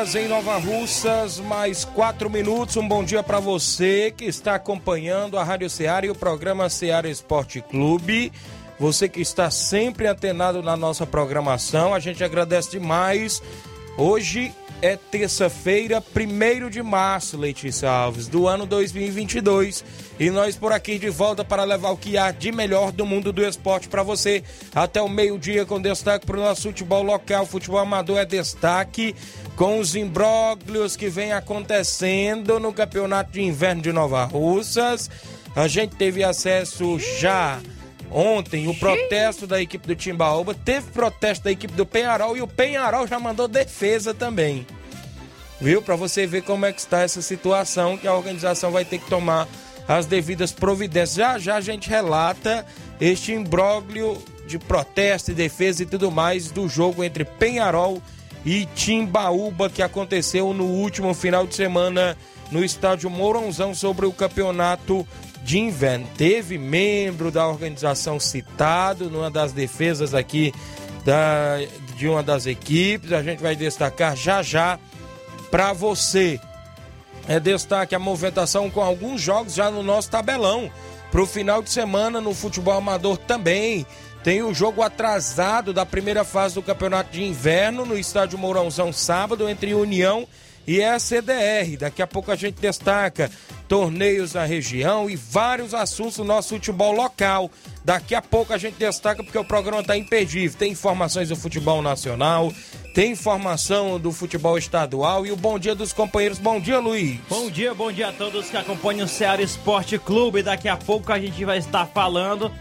Horas em Nova Russas, mais 4 minutos. Um bom dia para você que está acompanhando a Rádio Ceará e o programa Ceará Esporte Clube. Você que está sempre antenado na nossa programação, a gente agradece demais. Hoje é terça-feira, 1 de março, Letícia Alves, do ano 2022. E nós por aqui de volta para levar o que há de melhor do mundo do esporte para você. Até o meio-dia, com destaque para o nosso futebol local. Futebol amador é destaque com os imbróglios que vem acontecendo no Campeonato de Inverno de Nova Russas. A gente teve acesso já ontem o protesto da equipe do Timbaúba, teve protesto da equipe do Penharol e o Penharol já mandou defesa também. Viu? Para você ver como é que está essa situação que a organização vai ter que tomar as devidas providências. Já já a gente relata este imbróglio de protesto e defesa e tudo mais do jogo entre Penharol e Timbaúba que aconteceu no último final de semana no estádio Mourãozão sobre o campeonato de inverno. Teve membro da organização citado numa das defesas aqui da, de uma das equipes. A gente vai destacar já já para você. É destaque a movimentação com alguns jogos já no nosso tabelão. Para o final de semana no futebol amador também. Tem o jogo atrasado da primeira fase do campeonato de inverno no estádio Mourãozão sábado entre União e a CDR. Daqui a pouco a gente destaca torneios na região e vários assuntos do nosso futebol local. Daqui a pouco a gente destaca porque o programa está imperdível. Tem informações do futebol nacional, tem informação do futebol estadual e o bom dia dos companheiros. Bom dia, Luiz. Bom dia, bom dia a todos que acompanham o Ceará Esporte Clube. Daqui a pouco a gente vai estar falando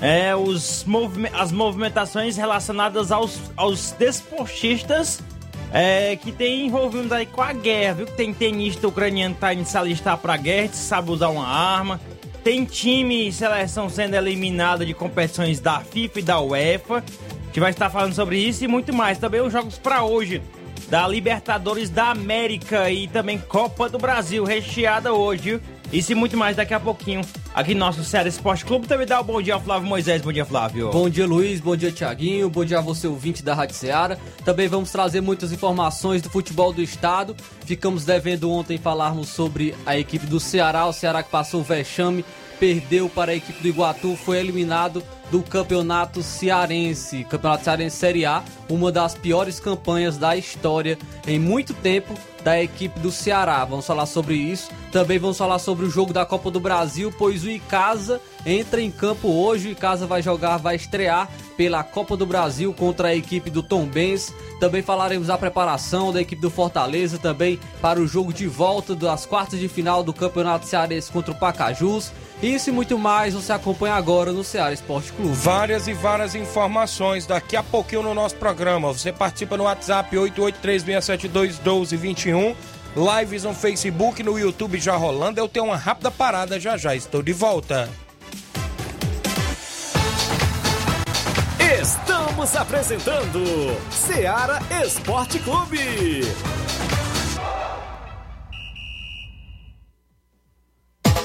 é, os movime as movimentações relacionadas aos, aos desportistas é, que tem envolvido aí com a guerra, viu? Tem tenista ucraniano que tá indo se alistar pra guerra, sabe usar uma arma. Tem time e seleção sendo eliminada de competições da FIFA e da UEFA. A gente vai estar falando sobre isso e muito mais. Também os jogos para hoje da Libertadores da América e também Copa do Brasil, recheada hoje. Isso e muito mais daqui a pouquinho aqui no nosso Série Esporte Clube. Também dá o um bom dia ao Flávio Moisés. Bom dia, Flávio. Bom dia, Luiz. Bom dia, Tiaguinho. Bom dia a você, ouvinte da Rádio Ceará. Também vamos trazer muitas informações do futebol do estado. Ficamos devendo ontem falarmos sobre a equipe do Ceará. O Ceará que passou o vexame, perdeu para a equipe do Iguatu, foi eliminado do Campeonato Cearense, Campeonato Cearense Série A, uma das piores campanhas da história em muito tempo da equipe do Ceará. Vamos falar sobre isso. Também vamos falar sobre o jogo da Copa do Brasil, pois o Icasa entra em campo hoje. O Icasa vai jogar, vai estrear pela Copa do Brasil contra a equipe do Tom Benz. Também falaremos da preparação da equipe do Fortaleza também para o jogo de volta das quartas de final do Campeonato Cearense contra o Pacajus. Isso e muito mais você acompanha agora no Ceará Esporte Clube. Várias e várias informações daqui a pouquinho no nosso programa. Você participa no WhatsApp 8836721221. Lives no Facebook, no YouTube já rolando. Eu tenho uma rápida parada já já. Estou de volta. Estamos apresentando Ceará Esporte Clube.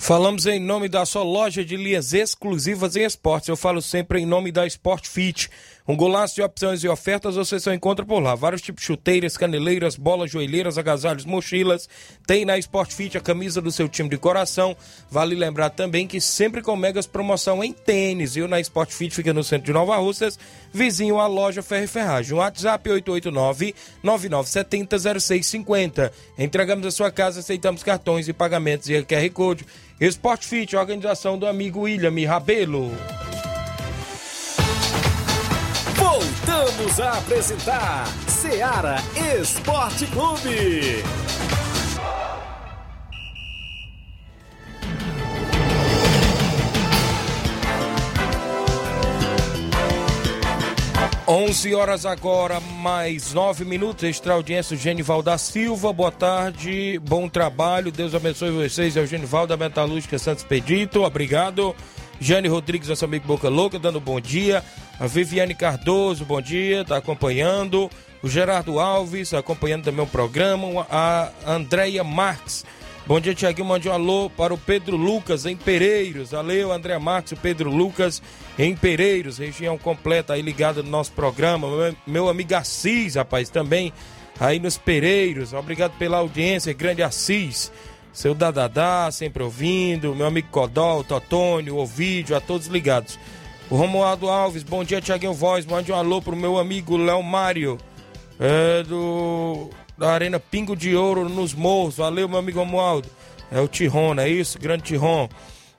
Falamos em nome da sua loja de linhas exclusivas em esportes. Eu falo sempre em nome da Sport Fit. Um golaço de opções e ofertas você só encontra por lá. Vários tipos de chuteiras, caneleiras, bolas, joelheiras, agasalhos, mochilas. Tem na Sport Fit a camisa do seu time de coração. Vale lembrar também que sempre com megas promoção em tênis. E na Sport Fit fica no centro de Nova Russas, vizinho à loja Ferro e Ferragem. WhatsApp 889-9970-0650. Entregamos a sua casa, aceitamos cartões e pagamentos e QR Code. Sport Fit, organização do amigo William Rabelo. Voltamos a apresentar Seara Esporte Clube. 11 horas agora, mais 9 minutos. Extra audiência, Genival da Silva. Boa tarde, bom trabalho. Deus abençoe vocês. É o Genival da Metalúrgica Santos Pedito. Obrigado. Jane Rodrigues, nosso amigo Boca Louca, dando bom dia. A Viviane Cardoso, bom dia, tá acompanhando. O Gerardo Alves, acompanhando também o programa. A Andréia Marques. Bom dia, Tiaguinho. Mande um alô para o Pedro Lucas, em Pereiros. Valeu, André Marques, o Pedro Lucas, em Pereiros, região completa aí ligada no nosso programa. Meu, amigo Assis, rapaz, também aí nos Pereiros. Obrigado pela audiência, grande Assis. Seu Dadadá, sempre ouvindo. Meu amigo Codó, o Totônio, o Ovídio, a todos ligados. O Romualdo Alves, bom dia, Tiaguinho Voz. Mande um alô pro meu amigo Léo Mário, é, do, da Arena Pingo de Ouro nos Morros. Valeu, meu amigo Romualdo. É o Tiron, não é isso? Grande Tiron.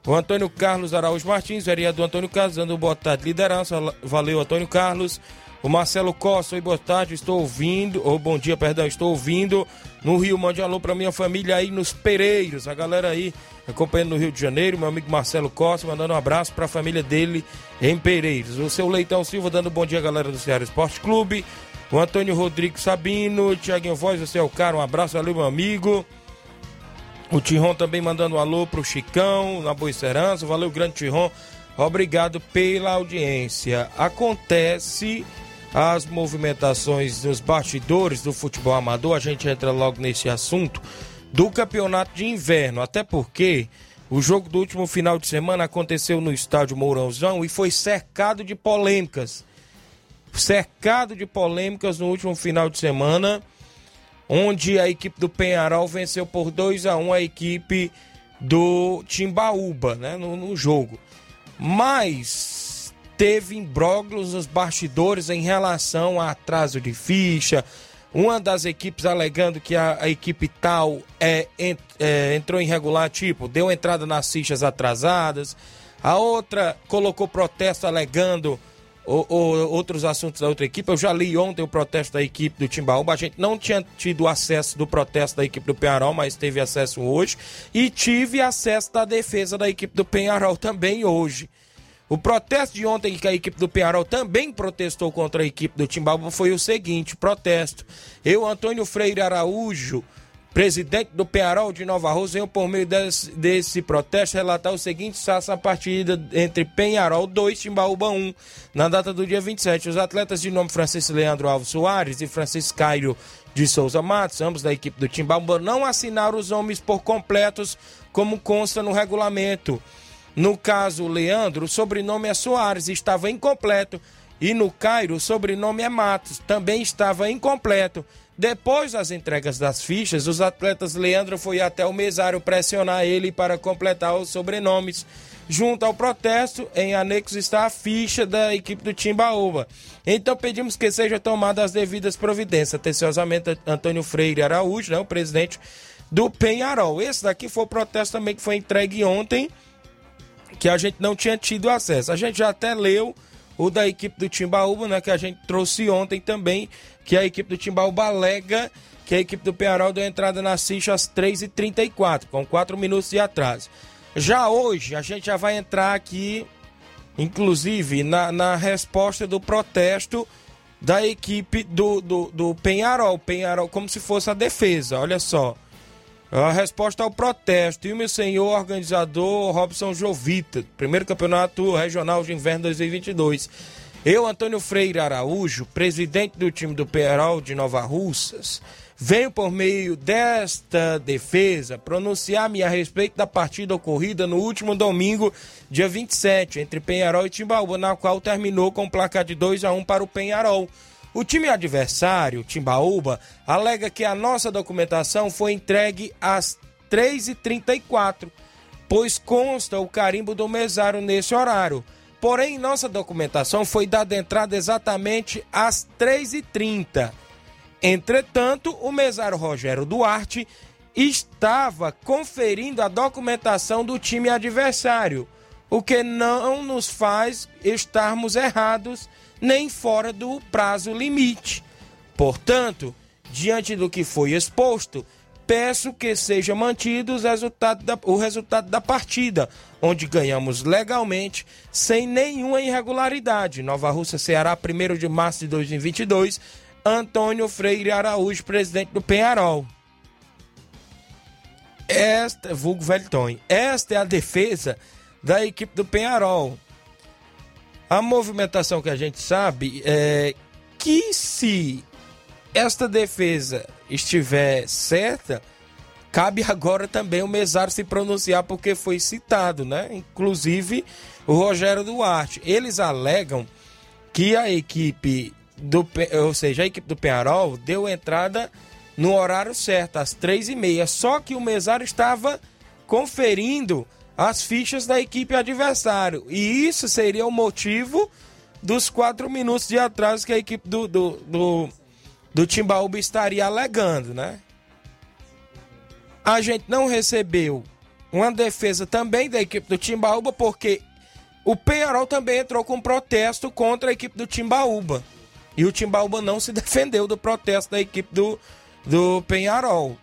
O Antônio Carlos Araújo Martins, vereador Antônio Carlos, dando boa tarde, liderança. Valeu, Antônio Carlos. O Marcelo Costa, oi, boa tarde, estou ouvindo, ou bom dia, perdão, estou ouvindo no Rio. Mande alô para minha família aí nos Pereiros, a galera aí acompanhando no Rio de Janeiro. Meu amigo Marcelo Costa, mandando um abraço para a família dele em Pereiros. O seu Leitão Silva, dando bom dia, galera do Ceará Esporte Clube. O Antônio Rodrigues Sabino, Tiaguinho Voz, você é o cara, um abraço, valeu, meu amigo. O Tiron também mandando um alô pro Chicão, na Boa Serança. Valeu, grande Tiron. Obrigado pela audiência. Acontece as movimentações nos bastidores do futebol amador, a gente entra logo nesse assunto do campeonato de inverno, até porque o jogo do último final de semana aconteceu no estádio Mourãozão e foi cercado de polêmicas. Cercado de polêmicas no último final de semana, onde a equipe do Penharol venceu por 2 a 1 a equipe do Timbaúba, né, no, no jogo. Mas teve imbróglios nos bastidores em relação a atraso de ficha. Uma das equipes alegando que a, a equipe tal é, ent, é, entrou tipo, deu entrada nas fichas atrasadas. A outra colocou protesto alegando o, o, outros assuntos da outra equipe. Eu já li ontem o protesto da equipe do Timbaúba. A gente não tinha tido acesso do protesto da equipe do Penharol, mas teve acesso hoje. E tive acesso da defesa da equipe do Penharol também hoje. O protesto de ontem que a equipe do Penharol também protestou contra a equipe do Timbaúba foi o seguinte, protesto. Eu, Antônio Freire Araújo, presidente do Penharol de Nova venho por meio desse, desse protesto relatar o seguinte faça a partida entre Penharol 2 Timbaúba 1, na data do dia 27. Os atletas de nome Francisco Leandro Alves Soares e Francisco Cairo de Souza Matos, ambos da equipe do Timbaúba, não assinaram os nomes por completos como consta no regulamento. No caso, Leandro, o sobrenome é Soares, estava incompleto. E no Cairo, o sobrenome é Matos, também estava incompleto. Depois das entregas das fichas, os atletas Leandro foi até o mesário pressionar ele para completar os sobrenomes. Junto ao protesto, em anexo está a ficha da equipe do Timbaúba. Então pedimos que sejam tomadas as devidas providências. Atenciosamente, Antônio Freire Araújo, né, o presidente do Penharol. Esse daqui foi o protesto também que foi entregue ontem que a gente não tinha tido acesso. A gente já até leu o da equipe do Timbaúba, né, que a gente trouxe ontem também, que a equipe do Timbaúba alega que a equipe do Penharol deu entrada na ficha às 3h34, com 4 minutos de atraso. Já hoje, a gente já vai entrar aqui, inclusive, na, na resposta do protesto da equipe do, do, do Penharol. Penharol, como se fosse a defesa, olha só. A resposta ao protesto. E o meu senhor organizador Robson Jovita, primeiro campeonato regional de inverno 2022. Eu, Antônio Freire Araújo, presidente do time do Penharol de Nova Russas, venho por meio desta defesa pronunciar-me a respeito da partida ocorrida no último domingo, dia 27, entre Penharol e Timbaúba, na qual terminou com um placar de 2 a 1 para o Penharol. O time adversário, Timbaúba, alega que a nossa documentação foi entregue às 3h34, pois consta o carimbo do mesário nesse horário. Porém, nossa documentação foi dada entrada exatamente às 3h30. Entretanto, o mesário Rogério Duarte estava conferindo a documentação do time adversário, o que não nos faz estarmos errados nem fora do prazo limite. Portanto, diante do que foi exposto, peço que seja mantido resultado da, o resultado da partida, onde ganhamos legalmente, sem nenhuma irregularidade. Nova Russa, Ceará, 1 de março de 2022. Antônio Freire Araújo, presidente do Penharol. Esta, vulgo Velton, esta é a defesa da equipe do Penharol. A movimentação que a gente sabe é que se esta defesa estiver certa, cabe agora também o mesário se pronunciar porque foi citado, né? Inclusive o Rogério Duarte. Eles alegam que a equipe do, ou seja, a equipe do Penharol deu entrada no horário certo, às três e meia. Só que o mesário estava conferindo as fichas da equipe adversário. E isso seria o motivo dos quatro minutos de atraso que a equipe do, do, do, do Timbaúba estaria alegando, né? A gente não recebeu uma defesa também da equipe do Timbaúba, porque o Penharol também entrou com protesto contra a equipe do Timbaúba. E o Timbaúba não se defendeu do protesto da equipe do, do Penharol.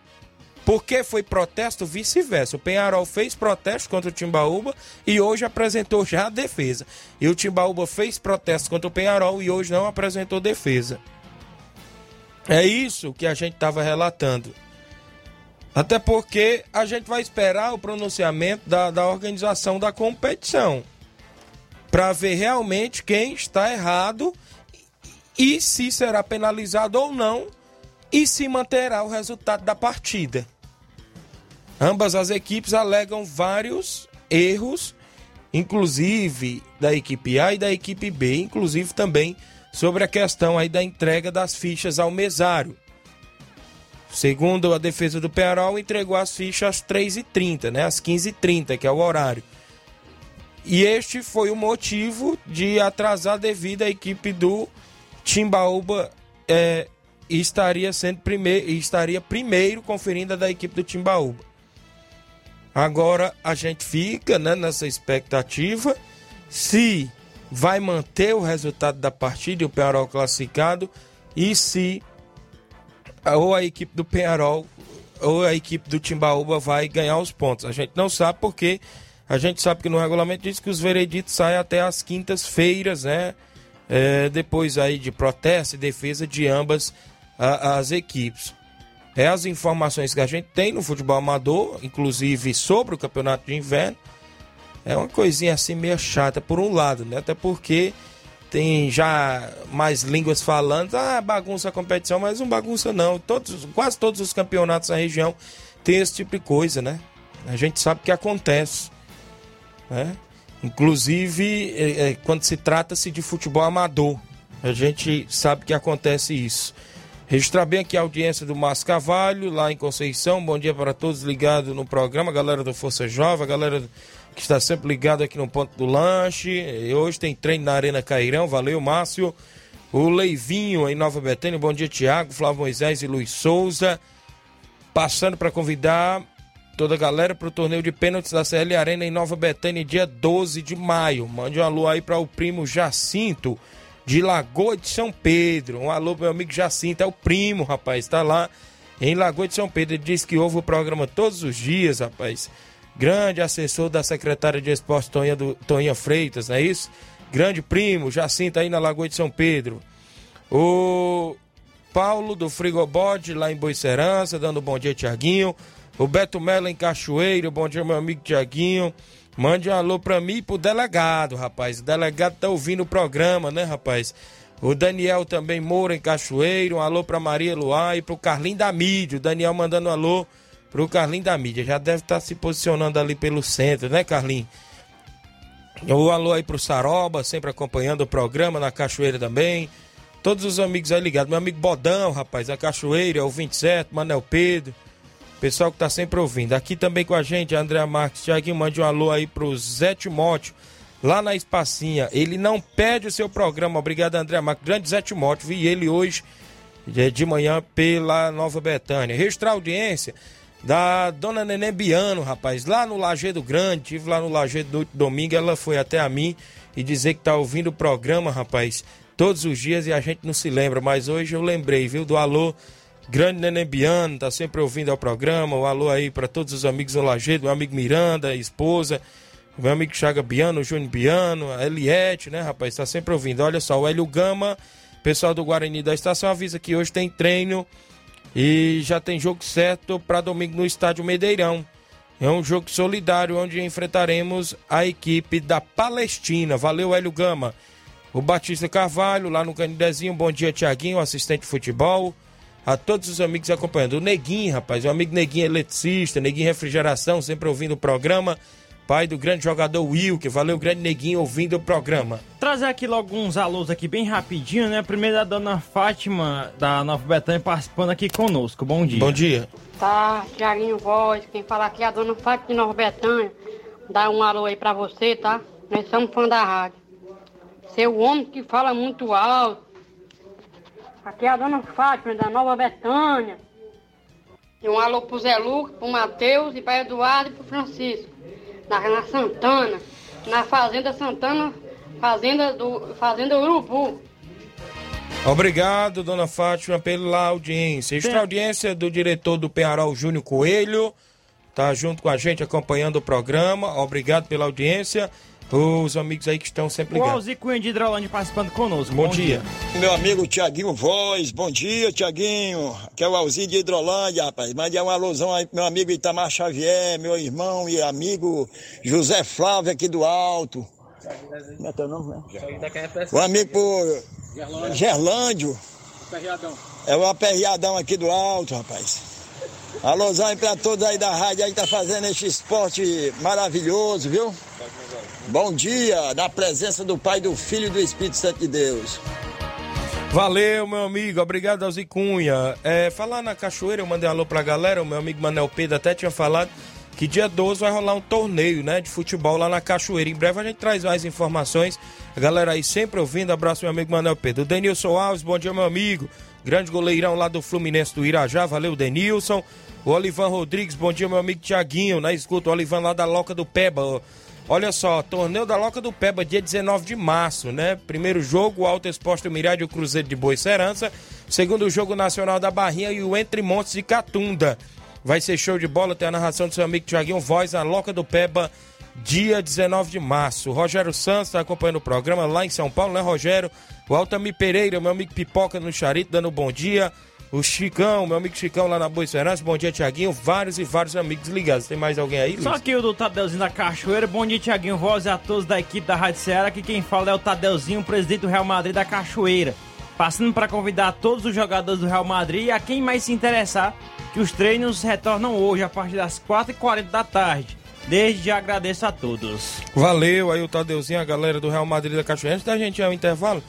Porque foi protesto vice-versa. O Penharol fez protesto contra o Timbaúba e hoje apresentou já a defesa. E o Timbaúba fez protesto contra o Penharol e hoje não apresentou defesa. É isso que a gente estava relatando. Até porque a gente vai esperar o pronunciamento da, da organização da competição para ver realmente quem está errado e se será penalizado ou não e se manterá o resultado da partida. Ambas as equipes alegam vários erros, inclusive da equipe A e da equipe B, inclusive também sobre a questão aí da entrega das fichas ao mesário. Segundo a defesa do Penarol, entregou as fichas às 3h30, né? Às 15h30, que é o horário. E este foi o motivo de atrasar devido à equipe do Timbaúba é, estaria sendo primeiro, estaria primeiro conferindo a da equipe do Timbaúba. Agora a gente fica né, nessa expectativa se vai manter o resultado da partida e o Penharol classificado e se ou a equipe do Penharol ou a equipe do Timbaúba vai ganhar os pontos. A gente não sabe porque a gente sabe que no regulamento diz que os vereditos saem até as quintas-feiras, né? É, depois aí de protesto e defesa de ambas a, as equipes. É as informações que a gente tem no futebol amador, inclusive sobre o campeonato de inverno. É uma coisinha assim meio chata por um lado, né? Até porque tem já mais línguas falando, ah, bagunça a competição, mas não bagunça não. Todos, quase todos os campeonatos da região tem esse tipo de coisa, né? A gente sabe que acontece, né? Inclusive é, é, quando se trata-se de futebol amador, a gente sabe que acontece isso. Registrar bem aqui a audiência do Márcio Cavalho, lá em Conceição. Bom dia para todos ligados no programa, galera do Força Jovem, galera que está sempre ligado aqui no ponto do lanche. E hoje tem treino na Arena Cairão, valeu, Márcio. O Leivinho em Nova Betânia, bom dia, Tiago, Flávio Moisés e Luiz Souza. Passando para convidar toda a galera para o torneio de pênaltis da CL Arena em Nova Betânia, dia 12 de maio. Mande um alô aí para o primo Jacinto de Lagoa de São Pedro. Um alô, meu amigo Jacinto, é o primo, rapaz, está lá em Lagoa de São Pedro. Ele diz que ouve o programa todos os dias, rapaz. grande assessor da secretária de esporte Toninha, do, Toninha Freitas, não é isso? Grande primo, Jacinto aí na Lagoa de São Pedro. O Paulo do Frigobode lá em Boicerança, dando bom dia, Tiaguinho. O Beto Mello em Cachoeiro, bom dia, meu amigo Tiaguinho. Mande um alô pra mim e pro delegado, rapaz. O delegado tá ouvindo o programa, né, rapaz? O Daniel também Moura em Cachoeiro. Um alô pra Maria Luar e pro Carlinho da Mídia. O Daniel mandando um alô pro Carlinho da Mídia. Já deve estar tá se posicionando ali pelo centro, né, Carlinho? Um alô aí pro Saroba, sempre acompanhando o programa na Cachoeira também. Todos os amigos aí ligados. Meu amigo Bodão, rapaz, a Cachoeira, é o 27, Manel Pedro. Pessoal que tá sempre ouvindo. Aqui também com a gente, André Marques. Tiaguinho, mande um alô aí pro Zé Timóteo, lá na Espacinha. Ele não pede o seu programa. Obrigado, André Marques. Grande Zé Timóteo. Vi ele hoje de manhã pela Nova Betânia. Registrar audiência da dona Neném Biano, rapaz, lá no Lajeado Grande. Tive lá no Lajeado do domingo. Ela foi até a mim e dizer que tá ouvindo o programa, rapaz, todos os dias e a gente não se lembra. Mas hoje eu lembrei, viu, do alô Grande Neném Biano, tá sempre ouvindo ao programa. O alô aí para todos os amigos do Lajeado, meu amigo Miranda, esposa, meu amigo Chaga Biano, Júnior Biano, a Eliette, né, rapaz? Tá sempre ouvindo. Olha só, o Hélio Gama, pessoal do Guarani da estação, avisa que hoje tem treino e já tem jogo certo para domingo no estádio Medeirão. É um jogo solidário onde enfrentaremos a equipe da Palestina. Valeu, Hélio Gama. O Batista Carvalho, lá no Canidezinho. Bom dia, Tiaguinho, assistente de futebol a todos os amigos acompanhando. O Neguinho, rapaz, o amigo Neguinho eletricista, Neguinho Refrigeração, sempre ouvindo o programa. Pai do grande jogador Will, que valeu, grande Neguinho, ouvindo o programa. Trazer aqui logo uns alôs aqui bem rapidinho, né? Primeiro a dona Fátima, da Nova Betânia, participando aqui conosco. Bom dia. Bom dia. Tá, Tiaguinho Voz, quem fala aqui é a dona Fátima de Nova Betânia. Dá um alô aí pra você, tá? Nós somos fã da rádio. Seu homem que fala muito alto, Aqui é a dona Fátima, da Nova Betânia. E um alô pro Zé Lucas, pro Matheus e para Eduardo e pro Francisco. Na, na Santana. Na Fazenda Santana, Fazenda do Fazenda Urubu. Obrigado, dona Fátima, pela audiência. Extra audiência do diretor do Penharol, Júnior Coelho. Tá junto com a gente acompanhando o programa. Obrigado pela audiência os amigos aí que estão sempre ligados. O Alzi Cunha de Hidrolândia participando conosco. Bom, bom dia. dia. Meu amigo Tiaguinho Voz, bom dia, Tiaguinho. Que é o Alzi de Hidrolândia, rapaz. Mande uma alusão aí pro meu amigo Itamar Xavier, meu irmão e amigo José Flávio aqui do Alto. Como é teu nome, né? O amigo por Gerlândio. É o aperreadão aqui do Alto, rapaz. Alôzão aí pra todos aí da rádio aí que tá fazendo esse esporte maravilhoso, viu? Bom dia, na presença do Pai, do Filho e do Espírito Santo de Deus. Valeu, meu amigo. Obrigado, Alzi Cunha. É, falar na cachoeira, eu mandei um alô pra galera. O meu amigo Manel Pedro até tinha falado que dia 12 vai rolar um torneio, né, de futebol lá na cachoeira. Em breve a gente traz mais informações. A galera aí sempre ouvindo. Abraço, meu amigo Manel Pedro. Denilson Alves, bom dia, meu amigo. Grande goleirão lá do Fluminense do Irajá. Valeu, Denilson. O Olivan Rodrigues, bom dia, meu amigo Tiaguinho. Na escuta, o Olivan lá da Loca do Peba. Olha só, torneio da Loca do Peba, dia 19 de março, né? Primeiro jogo, o Alto Exposto Mirade e o Cruzeiro de Boa Serança. Segundo jogo, Nacional da Barrinha e o Entre Montes de Catunda. Vai ser show de bola, tem a narração do seu amigo Tiaguinho Voz, na Loca do Peba, dia 19 de março. Rogério Santos está acompanhando o programa lá em São Paulo, né, Rogério? O Altamir Pereira, meu amigo Pipoca no Charito, dando um bom dia. O Chicão, meu amigo Chicão lá na Boa Esperança. Bom dia, Tiaguinho. Vários e vários amigos ligados. Tem mais alguém aí, Luiz? Só aqui o do Tadeuzinho da Cachoeira. Bom dia, Tiaguinho Voz e a todos da equipe da Rádio Ceará. Aqui quem fala é o Tadeuzinho, presidente do Real Madrid da Cachoeira. Passando para convidar todos os jogadores do Real Madrid e a quem mais se interessar que os treinos retornam hoje a partir das 4h40 da tarde. Desde já agradeço a todos. Valeu aí o Tadeuzinho, a galera do Real Madrid da Cachoeira. Antes da gente ir ao intervalo,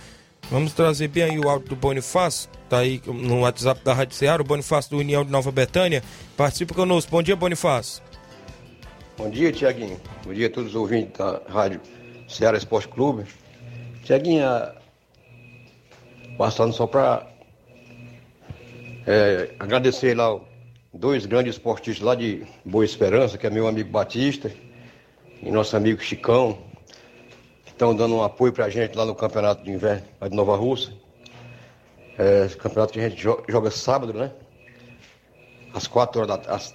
vamos trazer bem aí o áudio do Bonifácio tá aí no WhatsApp da Rádio Ceará, o Bonifácio do União de Nova Betânia. Participa conosco. Bom dia, Bonifácio. Bom dia, Tiaguinho. Bom dia a todos os ouvintes da Rádio Ceará Esporte Clube. Tiaguinho, passando só para é, agradecer lá dois grandes esportistas lá de Boa Esperança, que é meu amigo Batista e nosso amigo Chicão, estão dando um apoio para a gente lá no Campeonato de Inverno de Nova Rússia. É, campeonato que a gente joga, sábado, né? Às 4 horas da às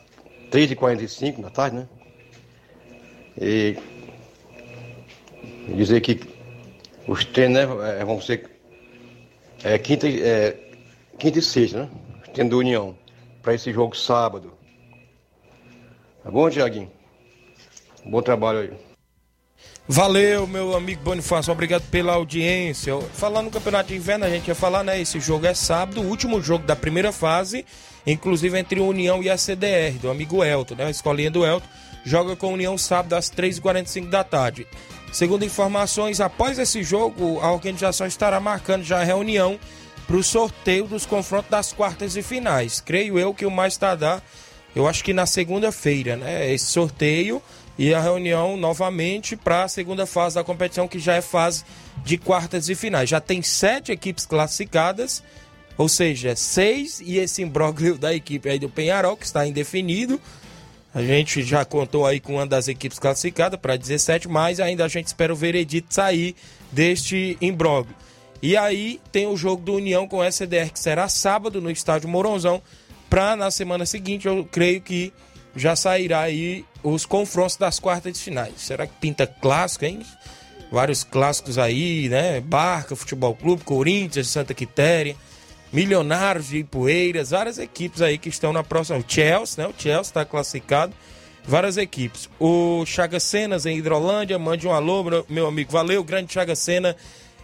3h45 da tarde, né? E dizer que os treinos né, é, vão ser é, quinta, é, quinta e sexta, né? Os treinos do União, para esse jogo sábado. Tá bom, Tiaguinho? Bom trabalho aí. Valeu, meu amigo Bonifácio, obrigado pela audiência. Falando no Campeonato de Inverno, a gente ia falar, né? Esse jogo é sábado, o último jogo da primeira fase, inclusive entre União e a CDR, do amigo Elton, né? A escolinha do Elton, joga com a União sábado às 3h45 da tarde. Segundo informações, após esse jogo, a organização estará marcando já a reunião para o sorteio dos confrontos das quartas e finais. Creio eu que o mais tardar, eu acho que na segunda-feira, né? Esse sorteio e a reunião novamente para a segunda fase da competição, que já é fase de quartas e finais. Já tem sete equipes classificadas, ou seja, seis e esse imbróglio da equipe aí do Penharol, que está indefinido. A gente já contou aí com uma das equipes classificadas para 17, mas ainda a gente espera o veredito sair deste imbróglio. E aí tem o jogo do União com o SDR, que será sábado no estádio Moronzão, para na semana seguinte, eu creio que já sairá aí os confrontos das quartas de finais. Será que pinta clássico, hein? Vários clássicos aí, né? Barca, Futebol Clube, Corinthians, Santa Quitéria, Milionários de Ipueiras, várias equipes aí que estão na próxima. O Chelsea, né? O Chelsea está classificado. Várias equipes. O Chaga Cenas em Hidrolândia, mande um alô, meu- amigo. Valeu, grande Chaga Sena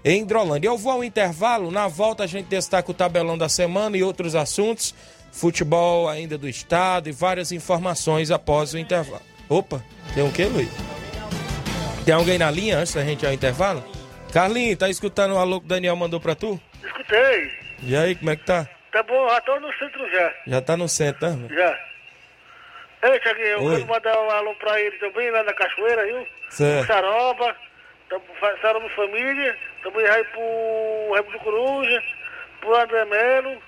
em Hidrolândia. Eu vou ao intervalo, na volta a gente destaca o tabelão da semana e outros assuntos, futebol ainda do estado e várias informações após o intervalo. Opa, tem um que, Luiz? Tem alguém na linha antes da gente ir ao intervalo? Carlinhos, tá escutando o alô que o Daniel mandou pra tu? Escutei. E aí, como é que tá? Tá bom, já tô no centro já. Já tá no centro, né? Já. Ei, Tiaguinho, eu Oi. quero mandar um alô pra ele também, lá na Cachoeira, viu? Certo. Saroba, Saroba Família, também vai pro Remo do Coruja, pro André Melo,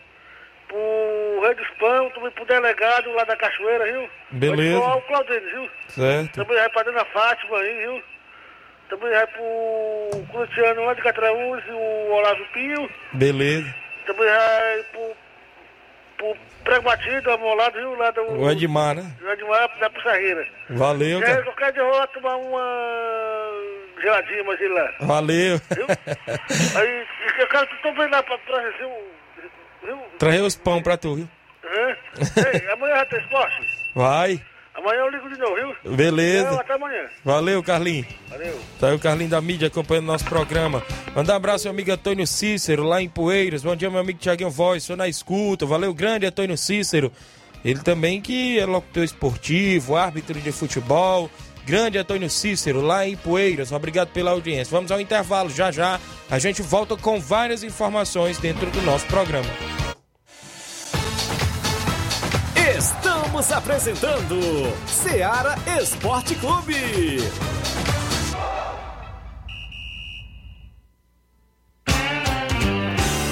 pro Rei dos Pão, também pro delegado lá da Cachoeira, viu? Beleza. Vai o Claudênio, viu? Certo. Também vai pra Dona Fátima aí, viu? Também vai pro Cruciano lá de Catraúz, o Olavo Pio. Beleza. Também vai pro, pro Pragmatismo, amolado, viu? Lá do. O Edmar, né? Lá de Mar, da Pissarreira. Valeu, É, cara. qualquer dia eu vou tomar uma geladinha, mas ele lá. Valeu. Aí, eu quero que tu também lá pra trazer um. Viu? Trazer os pão pra tu, viu? Hã? Ei, amanhã já tem esporte? Vai. Amanhã eu ligo de novo, viu? Beleza. Não, até amanhã. Valeu, Carlinhos. Valeu. Tá aí o Carlinho da mídia acompanhando nosso programa. Mandar um abraço ao amigo Antônio Cícero, lá em Poeiras. Bom dia, meu amigo Tiaguinho Voz, sou na escuta. Valeu, grande Antônio Cícero. Ele também que é locutor esportivo, árbitro de futebol. Grande Antônio Cícero, lá em Poeiras. Obrigado pela audiência. Vamos ao intervalo. Já já a gente volta com várias informações dentro do nosso programa. Estamos apresentando Seara Esporte Clube.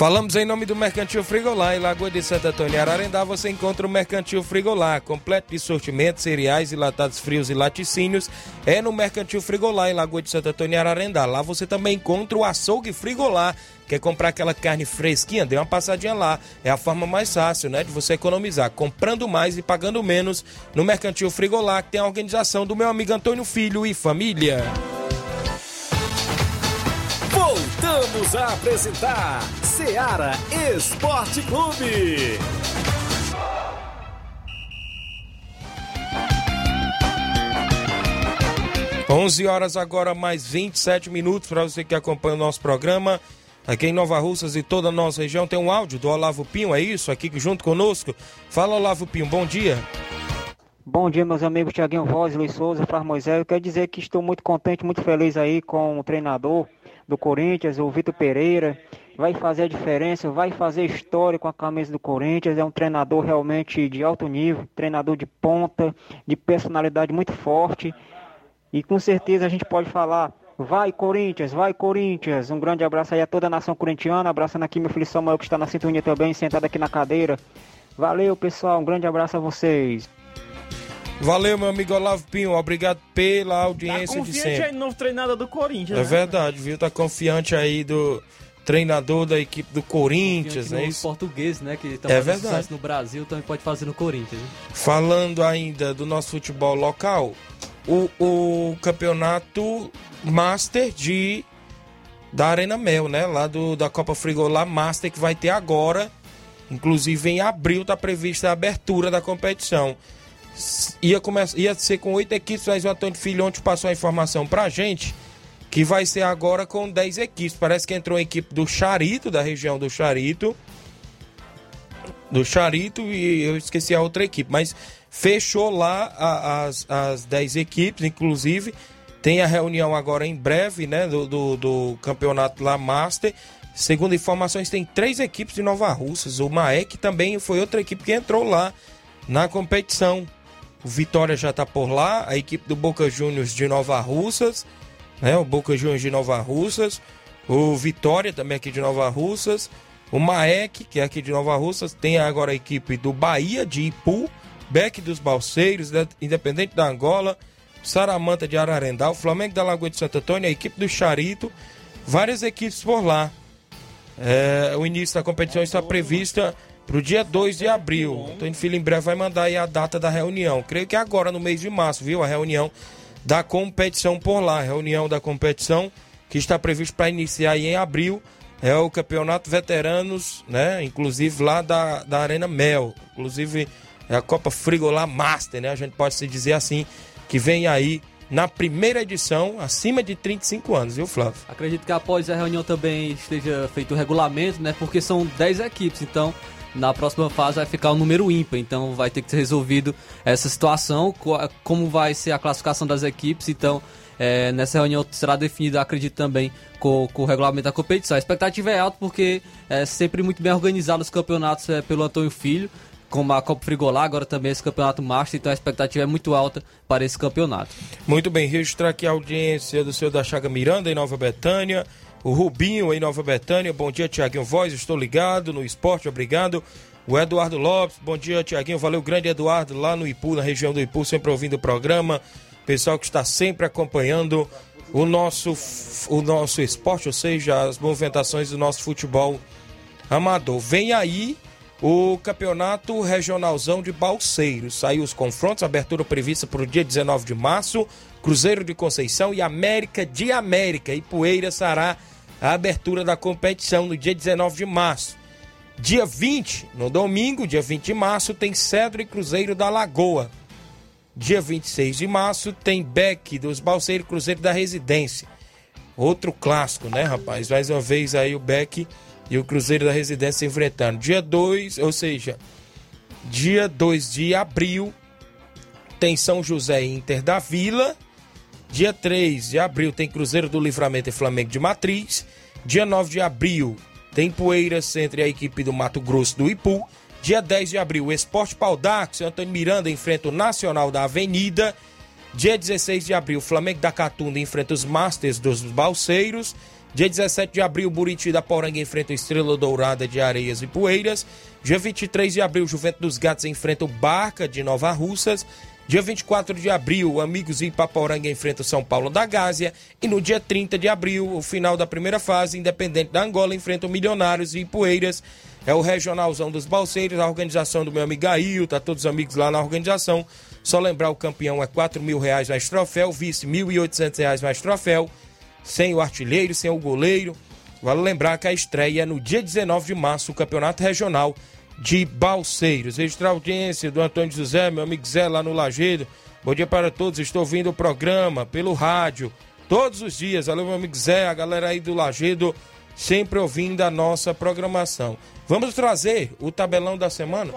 Falamos em nome do Mercantil Frigolá. Em Lagoa de Santo Antônio e Ararendá você encontra o Mercantil Frigolá, completo de sortimentos, cereais, enlatados frios e laticínios. É no Mercantil Frigolá, em Lagoa de Santo Antônio e Ararendá. Lá você também encontra o açougue Frigolá. Quer comprar aquela carne fresquinha? Dê uma passadinha lá. É a forma mais fácil, né, de você economizar. Comprando mais e pagando menos no Mercantil Frigolá, que tem a organização do meu amigo Antônio Filho e família. Voltamos a apresentar Seara Esporte Clube. 11 horas agora, mais 27 minutos para você que acompanha o nosso programa. Aqui em Nova Russas e toda a nossa região tem um áudio do Olavo Pinho, é isso? Aqui junto conosco. Fala, Olavo Pinho, bom dia. Bom dia, meus amigos Tiaguinho Voz, Luiz Souza, Flávio Moisés. Eu quero dizer que estou muito contente, muito feliz aí com o treinador do Corinthians, o Vitor Pereira. Vai fazer a diferença, vai fazer história com a camisa do Corinthians. É um treinador realmente de alto nível, treinador de ponta, de personalidade muito forte. E com certeza a gente pode falar Vai Corinthians, vai Corinthians. Um grande abraço aí a toda a nação corintiana. Abraçando aqui meu filho Samuel que está na sintonia também, sentado aqui na cadeira. Valeu, pessoal. Um grande abraço a vocês. Valeu, meu amigo Olavo Pinho. Obrigado pela audiência tá de confiante sempre. aí no novo treinador do Corinthians, É né? verdade, viu? Tá confiante aí do treinador da equipe do Corinthians, né? Os Isso. portugueses, né, que estão É fazendo verdade. sucesso no Brasil, também pode fazer no Corinthians. né? Falando ainda do nosso futebol local, o, o campeonato Master de da Arena Mel, né? Lá do, da Copa Frigolá Master que vai ter agora. Inclusive em abril está prevista a abertura da competição. Ia, começar, ia ser com oito equipes, mas o Antônio Filho ontem passou a informação pra gente que vai ser agora com 10 equipes. Parece que entrou a equipe do Charito, da região do Charito. Do Charito e eu esqueci a outra equipe, mas fechou lá a- as, as 10 equipes, inclusive. Tem a reunião agora em breve, né, do, do, do campeonato lá Master. Segundo informações, tem três equipes de Nova Russas. O Maek também foi outra equipe que entrou lá na competição. O Vitória já está por lá, a equipe do Boca Juniors de Nova Russas, né? O Boca Juniors de Nova Russas, o Vitória também aqui de Nova Russas, o Maek, que é aqui de Nova Russas, tem agora a equipe do Bahia de Ipu, Beck dos Balseiros, da- Independente da Angola, Saramanta de Ararendá, o Flamengo da Lagoa de Santo Antônio, a equipe do Charito, várias equipes por lá. É, o início da competição está prevista para o dia 2 de abril. Antônio Filho em breve vai mandar aí a data da reunião. Creio que agora, no mês de março, viu? A reunião da competição por lá. A reunião da competição que está prevista para iniciar em abril. É o Campeonato Veteranos, né? Inclusive lá da, da Arena Mel. Inclusive é a Copa Frigolá Master, né? A gente pode se dizer assim, que vem aí na primeira edição, acima de 35 anos, viu, Flávio? Acredito que após a reunião também esteja feito o regulamento, né? Porque são 10 equipes, então na próxima fase vai ficar o número ímpar, então vai ter que ser resolvido essa situação, co- como vai ser a classificação das equipes, então é, nessa reunião será definido, acredito também, com, com o regulamento da competição. A expectativa é alta porque é sempre muito bem organizado os campeonatos é, pelo Antônio Filho, como a Copa Frigolá, agora também esse campeonato Master, então a expectativa é muito alta para esse campeonato. Muito bem, registrar aqui a audiência do senhor da Chaga Miranda em Nova Betânia, o Rubinho em Nova Betânia. Bom dia, Tiaguinho Voz, estou ligado no esporte, obrigado. O Eduardo Lopes, bom dia, Tiaguinho. Valeu, grande Eduardo, lá no Ipu, na região do Ipu, sempre ouvindo o programa. Pessoal que está sempre acompanhando o nosso, o nosso esporte, ou seja, as movimentações do nosso futebol amador. Vem aí o campeonato regionalzão de Balseiros. Saiu os confrontos, abertura prevista para o dia 19 de março. Cruzeiro de Conceição e América de América. E Poeira será a abertura da competição no dia 19 de março. Dia 20, no domingo, dia 20 de março, tem Cedro e Cruzeiro da Lagoa. Dia 26 de março tem Beck dos Balseiros Cruzeiro da Residência. Outro clássico, né, rapaz? Mais uma vez aí o Beck e o Cruzeiro da Residência enfrentando. Dia 2, ou seja, dia 2 de abril, tem São José Inter da Vila. Dia 3 de abril tem Cruzeiro do Livramento e Flamengo de Matriz. Dia 9 de abril tem Poeiras entre a equipe do Mato Grosso do Ipu. Dia 10 de abril, Esporte Pau d'Arco, Antônio Miranda enfrenta o Nacional da Avenida. Dia 16 de abril, Flamengo da Catunda enfrenta os Masters dos Balseiros. Dia 17 de abril, Buriti da Poranga enfrenta o Estrela Dourada de Areias e Poeiras. Dia 23 de abril, Juventus dos Gatos enfrenta o Barca de Nova Russas. Dia 24 de abril, Amigos e Ipaporanga enfrenta São Paulo da Gásia. E no dia 30 de abril, o final da primeira fase, Independente da Angola enfrenta o Milionários e Ipueiras. É o regionalzão dos Balseiros, a organização do meu amigo Gail, tá todos os amigos lá na organização. Só lembrar, o campeão é 4 mil reais mais troféu, vice 1.800 reais mais troféu, sem o artilheiro, sem o goleiro. Vale lembrar que a estreia é no dia 19 de março, o campeonato regional de Balseiros. Registrar a audiência do Antônio José, meu amigo Zé lá no Lagedo. Bom dia para todos, estou ouvindo o programa pelo rádio todos os dias. Valeu, meu amigo Zé, a galera aí do Lagedo, sempre ouvindo a nossa programação. Vamos trazer o tabelão da semana?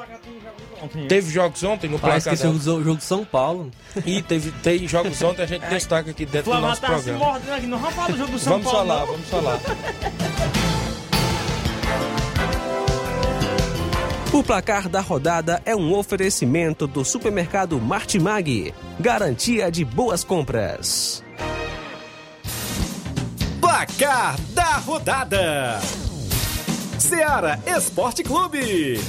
Teve jogos ontem no Parece que placar. esse jogo, jogo de São Paulo. E teve, tem jogos ontem, a gente destaca aqui dentro do nosso tá se programa. mordendo aqui. Não vamos falar do jogo do São Vamos Paulo. falar, não. vamos falar. O placar da rodada é um oferecimento do supermercado Martimag. Garantia de boas compras. Placar da rodada: Seara Esporte Clube.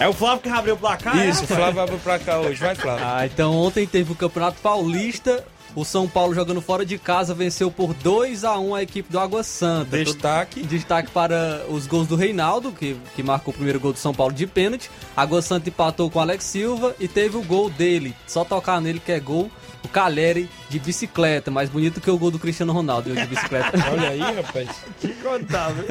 É o Flávio que abriu o placar? Isso, é, o Flávio abre pra cá hoje, vai Flávio. Ah, então ontem teve o Campeonato Paulista. O São Paulo jogando fora de casa venceu por 2 a 1 a equipe do Água Santa. Destaque. Destaque para os gols do Reinaldo, que, que marcou o primeiro gol do São Paulo de pênalti. Água Santa empatou com o Alex Silva e teve o gol dele. Só tocar nele que é gol. O Caleri de bicicleta, mais bonito que o gol do Cristiano Ronaldo de bicicleta. Olha aí, rapaz. Te contar, viu?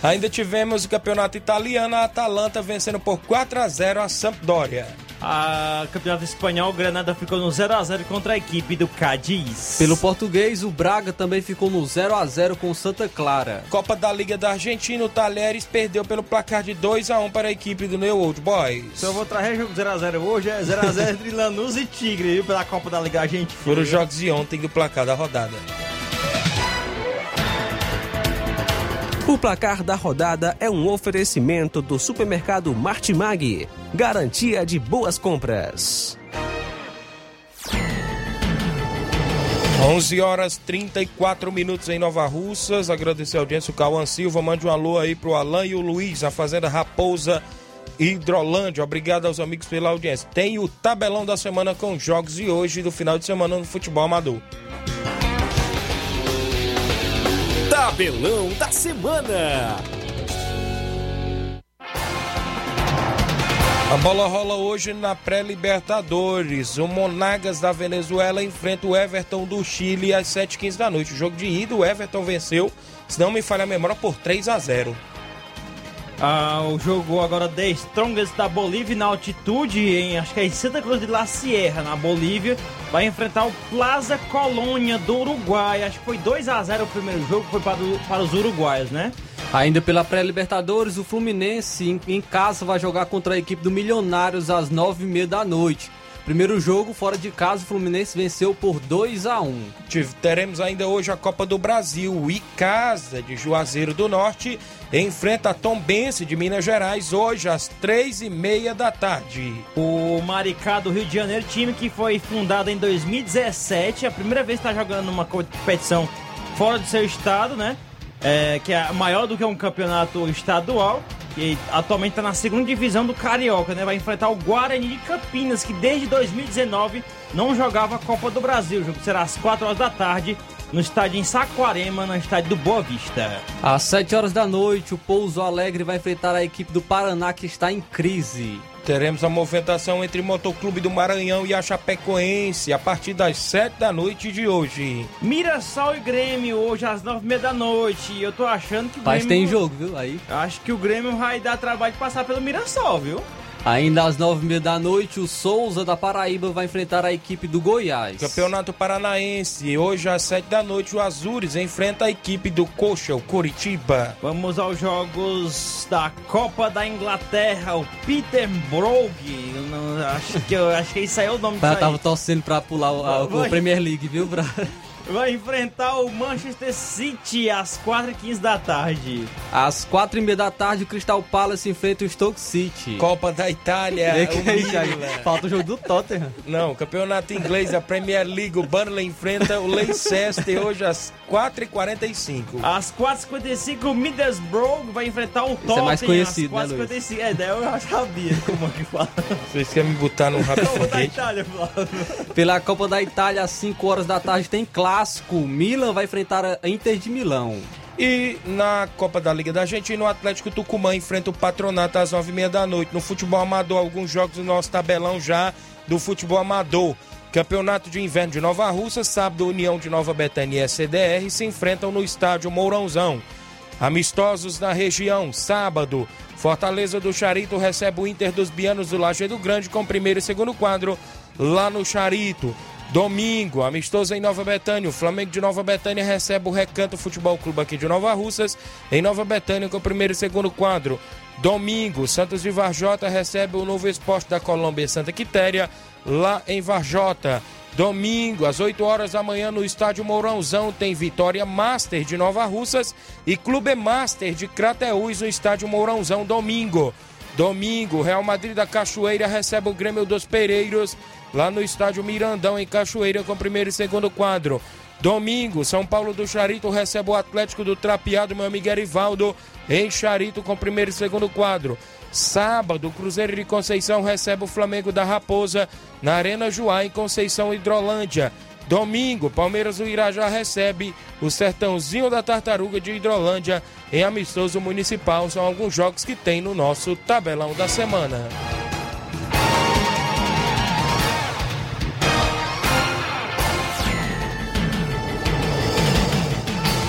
Ainda tivemos o campeonato italiano, a Atalanta vencendo por 4 a 0 a Sampdoria. A campeonato espanhol, o Granada ficou no 0x0 contra a equipe do Cádiz. Pelo português, o Braga também ficou no 0 a 0 com o Santa Clara. Copa da Liga da Argentina, o Talheres perdeu pelo placar de 2 a 1 para a equipe do New Old Boys. Se eu vou trazer jogo 0x0 hoje, é 0x0 entre Lanús e Tigre, viu? Pela Copa da Liga Argentina. Foram os jogos de ontem do placar da rodada. O placar da rodada é um oferecimento do supermercado Martimag. Garantia de boas compras. 11 horas 34 minutos em Nova Russas. Agradecer a audiência, o Cauã Silva. Mande um alô aí pro Alan e o Luiz, a Fazenda Raposa Hidrolândia. Obrigado aos amigos pela audiência. Tem o tabelão da semana com jogos de hoje e do final de semana no futebol amador. Tabelão da semana. A bola rola hoje na pré-Libertadores. O Monagas da Venezuela enfrenta o Everton do Chile às 7h15 da noite. O jogo de ida, o Everton venceu, se não me falha a memória, por 3 a 0 Ah, o jogo agora The Strongest da Bolívia na altitude, em acho que é em Santa Cruz de La Sierra, na Bolívia, vai enfrentar o Plaza Colônia do Uruguai. Acho que foi 2 a 0 o primeiro jogo, foi para, para os uruguaios, né? Ainda pela pré-Libertadores, o Fluminense em, em casa vai jogar contra a equipe do Milionários às 9h30 da noite. Primeiro jogo, fora de casa, o Fluminense venceu por 2 a 1 Tive- Teremos ainda hoje a Copa do Brasil. O Icasa de Juazeiro do Norte enfrenta Tombense de Minas Gerais hoje às três e meia da tarde. O Maricá do Rio de Janeiro, time que foi fundado em 2017, é a primeira vez que está jogando numa competição fora do seu estado, né? É, que é maior do que um campeonato estadual. E atualmente está na segunda divisão do Carioca, né? Vai enfrentar o Guarani de Campinas, que desde 2019 não jogava a Copa do Brasil. O jogo será às 4 horas da tarde no estádio em Saquarema, no estádio do Boa Vista. Às 7 horas da noite, o Pouso Alegre vai enfrentar a equipe do Paraná que está em crise. Teremos a movimentação entre Motoclube do Maranhão e a Chapecoense a partir das 7 da noite de hoje. Mirassol e Grêmio hoje às 9h30 da noite. E eu tô achando que o Mas Grêmio... tem jogo, viu? Aí. Acho que o Grêmio vai dar trabalho de passar pelo Mirassol, viu? Ainda às 9h30 da noite, o Souza da Paraíba vai enfrentar a equipe do Goiás. Campeonato Paranaense. Hoje às 7 da noite, o Azures enfrenta a equipe do Coxa, o Curitiba. Vamos aos jogos da Copa da Inglaterra, o Peterborough. Eu não- acho, que, eu, acho que isso aí é o nome Eu tava torcendo pra pular o, a, o. Premier League, viu, Bra? Vai enfrentar o Manchester City às 4h15 da tarde. Às quatro e meia da tarde, o Crystal Palace enfrenta o Stoke City. Copa da Itália. Que que o é. Falta o jogo do Tottenham. Não, campeonato inglês, a Premier League, o Burnley enfrenta o Leicester hoje às 4h45. Às 4h55, o Middlesbrough vai enfrentar o Tottenham. mais conhecido, né, às 4h55. É, daí eu já sabia como é que fala. Vocês querem me botar num rápido Copa da? Itália, Flávio. Pela Copa da Itália, às 5 horas da tarde, tem clássico. Milan vai enfrentar a Inter de Milão. E na Copa da Liga da Argentina, o Atlético Tucumã enfrenta o Patronato às 9h30 da noite. No futebol amador, alguns jogos do nosso tabelão já do futebol amador. Campeonato de Inverno de Nova Russa, sábado, União de Nova Betânia e SDR se enfrentam no estádio Mourãozão. Amistosos na região, sábado, Fortaleza do Charito recebe o Inter dos Bianos do Lajeado Grande com primeiro e segundo quadro lá no Charito. Domingo, amistoso em Nova Betânia. O Flamengo de Nova Betânia recebe o Recanto Futebol Clube aqui de Nova Russas, em Nova Betânia, com o primeiro e segundo quadro. Domingo, Santos de Varjota recebe o novo esporte da Colômbia Santa Quitéria, lá em Varjota. Domingo, às 8 horas da manhã, no estádio Mourãozão, tem Vitória Master de Nova Russas e Clube Master de Crateús no estádio Mourãozão, domingo. Domingo, Real Madrid da Cachoeira recebe o Grêmio dos Pereiros lá no estádio Mirandão, em Cachoeira, com primeiro e segundo quadro. Domingo, São Paulo do Charito recebe o Atlético do Trapeado, meu amigo Erivaldo, em Charito, com primeiro e segundo quadro. Sábado, Cruzeiro de Conceição recebe o Flamengo da Raposa na Arena Joá, em Conceição Hidrolândia. Domingo, Palmeiras do Irajá recebe o Sertãozinho da Tartaruga de Hidrolândia em amistoso municipal. São alguns jogos que tem no nosso tabelão da semana.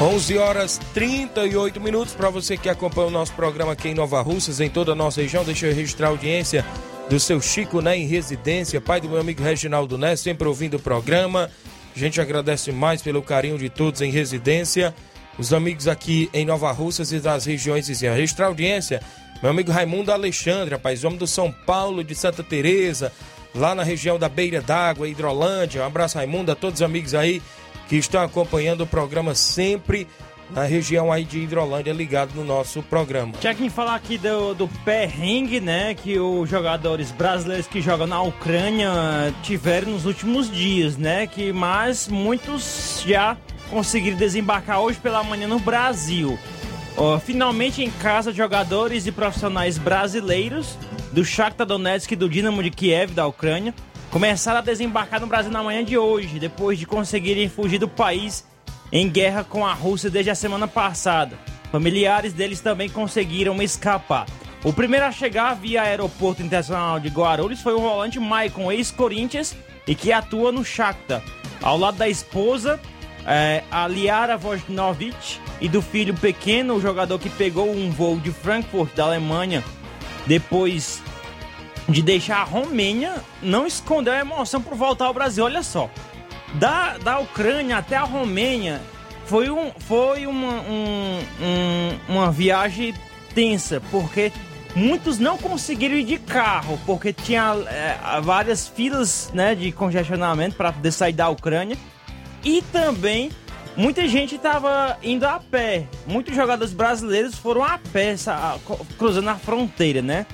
11 horas 38 minutos para você que acompanha o nosso programa aqui em Nova Russas, em toda a nossa região. Deixa eu registrar a audiência do seu Chico né, em residência, pai do meu amigo Reginaldo Né, sempre ouvindo o programa. A gente agradece mais pelo carinho de todos em residência. Os amigos aqui em Nova Russas e das regiões vizinhas. Registrar a audiência, meu amigo Raimundo Alexandre, rapaz, homem do São Paulo, de Santa Teresa, lá na região da Beira d'Água, Hidrolândia. Um abraço, Raimundo, a todos os amigos aí que estão acompanhando o programa sempre na região aí de Hidrolândia, ligado no nosso programa. Tinha que falar aqui do, do perrengue, né, que os jogadores brasileiros que jogam na Ucrânia tiveram nos últimos dias, né, que mas muitos já conseguiram desembarcar hoje pela manhã no Brasil. finalmente em casa, jogadores e profissionais brasileiros do Shakhtar Donetsk e do Dinamo de Kiev da Ucrânia começaram a desembarcar no Brasil na manhã de hoje, depois de conseguirem fugir do país em guerra com a Rússia desde a semana passada. Familiares deles também conseguiram escapar. O primeiro a chegar via aeroporto internacional de Guarulhos foi o volante Maicon, ex-Corinthians, e que atua no Shakhtar. Ao lado da esposa, é, a Liara Vojnovic, e do filho pequeno, o jogador que pegou um voo de Frankfurt, da Alemanha, depois de deixar a Romênia não escondeu a emoção por voltar ao Brasil. Olha só, da, da Ucrânia até a Romênia foi, um, foi uma, um, um, uma viagem tensa, porque muitos não conseguiram ir de carro, porque tinha é, várias filas né, de congestionamento para poder sair da Ucrânia. E também muita gente estava indo a pé. Muitos jogadores brasileiros foram a pé, cruzando a fronteira, né?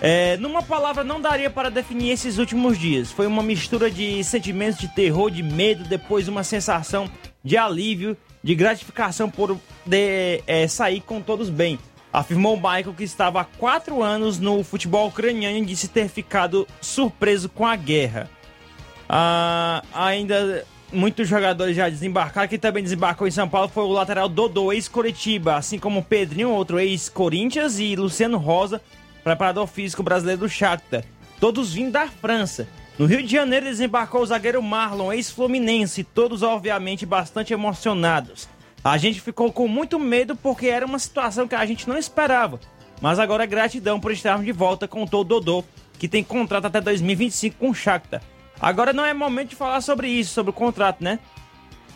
É, numa palavra, não daria para definir esses últimos dias. Foi uma mistura de sentimentos de terror, de medo, depois uma sensação de alívio, de gratificação por de, é, sair com todos bem. Afirmou Michael que estava há quatro anos no futebol ucraniano e disse ter ficado surpreso com a guerra. Ah, ainda muitos jogadores já desembarcaram. Quem também desembarcou em São Paulo foi o lateral Dodô, ex-Coritiba, assim como Pedrinho, outro ex-Corinthians, e Luciano Rosa, preparador físico brasileiro do Shakhtar, todos vindo da França. No Rio de Janeiro desembarcou o zagueiro Marlon, ex-fluminense, todos obviamente bastante emocionados. A gente ficou com muito medo porque era uma situação que a gente não esperava. Mas agora é gratidão por estarmos de volta com o Dodô, que tem contrato até 2025 com o Shakhtar. Agora não é momento de falar sobre isso, sobre o contrato, né?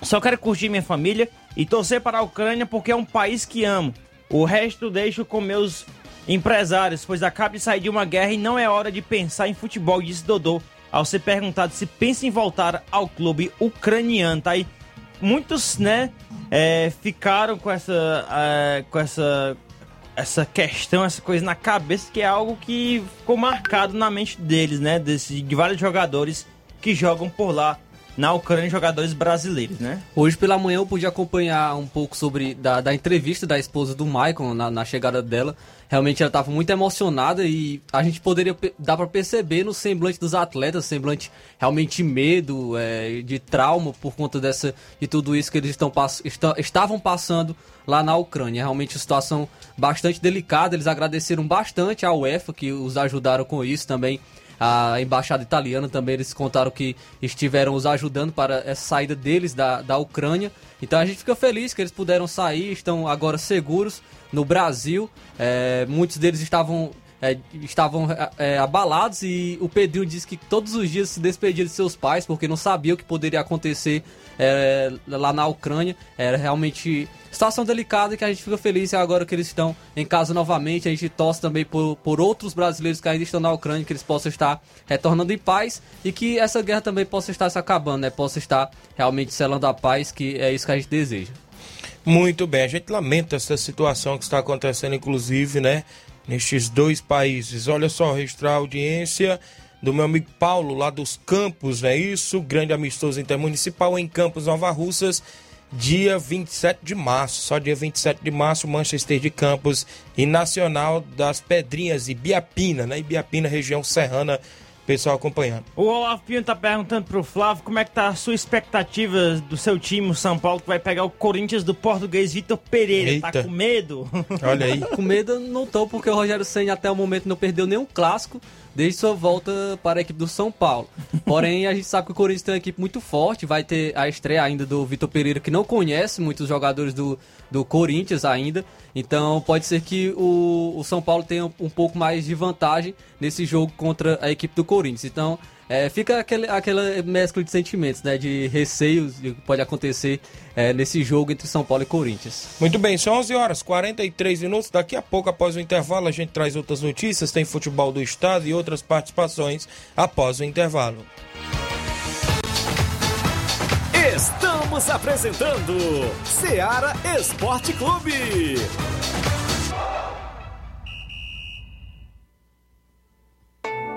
Só quero curtir minha família e torcer para a Ucrânia porque é um país que amo. O resto deixo com meus empresários, pois acaba de sair de uma guerra e não é hora de pensar em futebol, disse Dodô, ao ser perguntado se pensa em voltar ao clube ucraniano. Tá aí, muitos, né, é, ficaram com essa, é, com essa, essa questão, essa coisa na cabeça, que é algo que ficou marcado na mente deles, né, desse, de vários jogadores que jogam por lá na Ucrânia jogadores brasileiros, né? Hoje pela manhã eu pude acompanhar um pouco sobre da, da entrevista da esposa do Michael na, na chegada dela. Realmente ela estava muito emocionada e a gente poderia dar para perceber no semblante dos atletas, semblante realmente medo, é, de trauma por conta dessa de tudo isso que eles estão, estão, estavam passando lá na Ucrânia. Realmente uma situação bastante delicada. Eles agradeceram bastante à UEFA que os ajudaram com isso também a embaixada italiana também eles contaram que estiveram os ajudando para essa saída deles da, da Ucrânia. Então a gente fica feliz que eles puderam sair, estão agora seguros no Brasil. É, muitos deles estavam é, estavam é, abalados e o Pedrinho disse que todos os dias se despedia de seus pais porque não sabia o que poderia acontecer é, lá na Ucrânia. Era realmente situação delicada que a gente fica feliz agora que eles estão em casa novamente. A gente torce também por, por outros brasileiros que ainda estão na Ucrânia, que eles possam estar retornando em paz e que essa guerra também possa estar se acabando, né? Possa estar realmente selando a paz, que é isso que a gente deseja. Muito bem, a gente lamenta essa situação que está acontecendo, inclusive, né? Nestes dois países. Olha só, registrar a audiência do meu amigo Paulo, lá dos Campos, não é isso? Grande amistoso intermunicipal em Campos, Nova Russas, dia 27 de março. Só dia 27 de março, Manchester de Campos e Nacional das Pedrinhas, Ibiapina, né? Ibiapina, região serrana pessoal acompanhando. O Olavo Pinho tá perguntando pro Flávio como é que tá a sua expectativa do seu time, o São Paulo, que vai pegar o Corinthians do português Vitor Pereira. Eita. Tá com medo? Olha aí. Com medo eu não tô, porque o Rogério Senna até o momento não perdeu nenhum clássico desde sua volta para a equipe do São Paulo. Porém, a gente sabe que o Corinthians tem uma equipe muito forte, vai ter a estreia ainda do Vitor Pereira, que não conhece muitos jogadores do, do Corinthians ainda. Então, pode ser que o, o São Paulo tenha um pouco mais de vantagem nesse jogo contra a equipe do Corinthians. Então, é, fica aquele, aquela mescla de sentimentos, né? De receios de que pode acontecer é, nesse jogo entre São Paulo e Corinthians. Muito bem, são 11 horas 43 minutos. Daqui a pouco, após o intervalo, a gente traz outras notícias. Tem futebol do estado e outras participações após o intervalo. Estamos apresentando Seara Esporte Clube.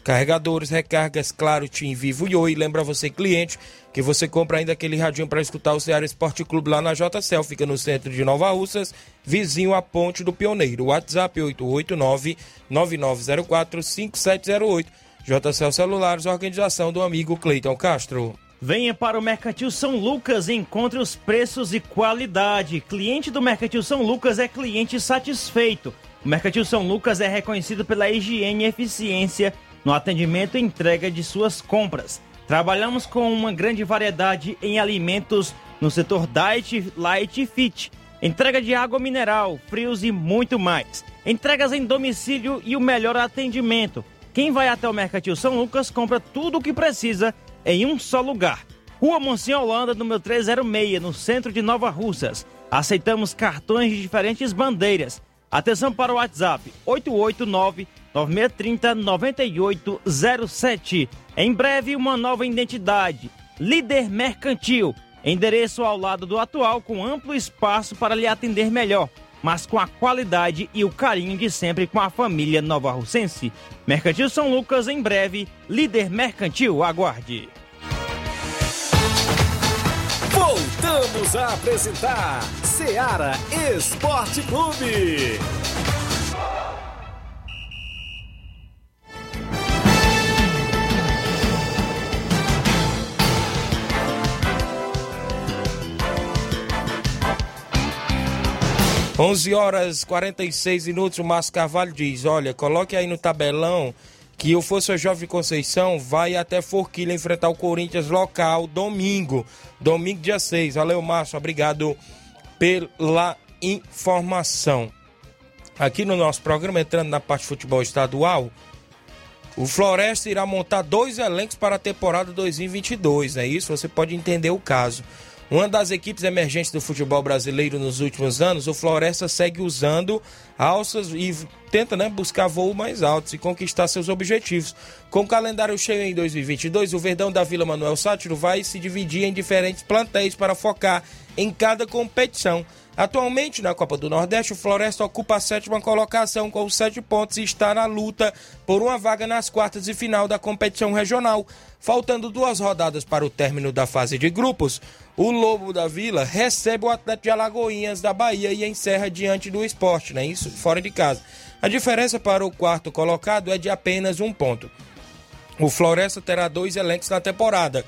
carregadores, recargas, claro, TIM, Vivo e Oi. Lembra você, cliente, que você compra ainda aquele radinho para escutar o Ceará Esporte Clube lá na JCL. Fica no centro de Nova Russas, vizinho à Ponte do Pioneiro. WhatsApp 889-9904-5708. JCL Celulares, organização do amigo Cleiton Castro. Venha para o Mercantil São Lucas e encontre os preços e qualidade. Cliente do Mercantil São Lucas é cliente satisfeito. O Mercantil São Lucas é reconhecido pela higiene e eficiência no atendimento e entrega de suas compras. Trabalhamos com uma grande variedade em alimentos no setor Diet, Light e Fit. Entrega de água mineral, frios e muito mais. Entregas em domicílio e o melhor atendimento. Quem vai até o Mercantil São Lucas compra tudo o que precisa em um só lugar. Rua Monsenhor Holanda, número 306, no centro de Nova Russas. Aceitamos cartões de diferentes bandeiras. Atenção para o WhatsApp 889 9630 9807. Em breve, uma nova identidade. Líder Mercantil. Endereço ao lado do atual, com amplo espaço para lhe atender melhor, mas com a qualidade e o carinho de sempre com a família Nova Russense. Mercantil São Lucas, em breve. Líder Mercantil, aguarde. Voltamos a apresentar Seara Esporte Clube. 11 horas 46 minutos, o Márcio Carvalho diz: Olha, coloque aí no tabelão que o Força Jovem Conceição vai até Forquilha enfrentar o Corinthians local domingo. Domingo, dia 6. Valeu, Márcio. Obrigado pela informação. Aqui no nosso programa, entrando na parte de futebol estadual, o Floresta irá montar dois elencos para a temporada 2022. É isso? Você pode entender o caso. Uma das equipes emergentes do futebol brasileiro nos últimos anos, o Floresta segue usando alças e tenta né, buscar voos mais altos e conquistar seus objetivos. Com o calendário cheio em 2022, o Verdão da Vila Manuel Sátiro vai se dividir em diferentes plantéis para focar em cada competição. Atualmente, na Copa do Nordeste, o Floresta ocupa a sétima colocação com sete pontos e está na luta por uma vaga nas quartas de final da competição regional. Faltando duas rodadas para o término da fase de grupos, o Lobo da Vila recebe o Atlético de Alagoinhas da Bahia e encerra diante do esporte, né? Isso fora de casa. A diferença para o quarto colocado é de apenas um ponto. O Floresta terá dois elencos na temporada.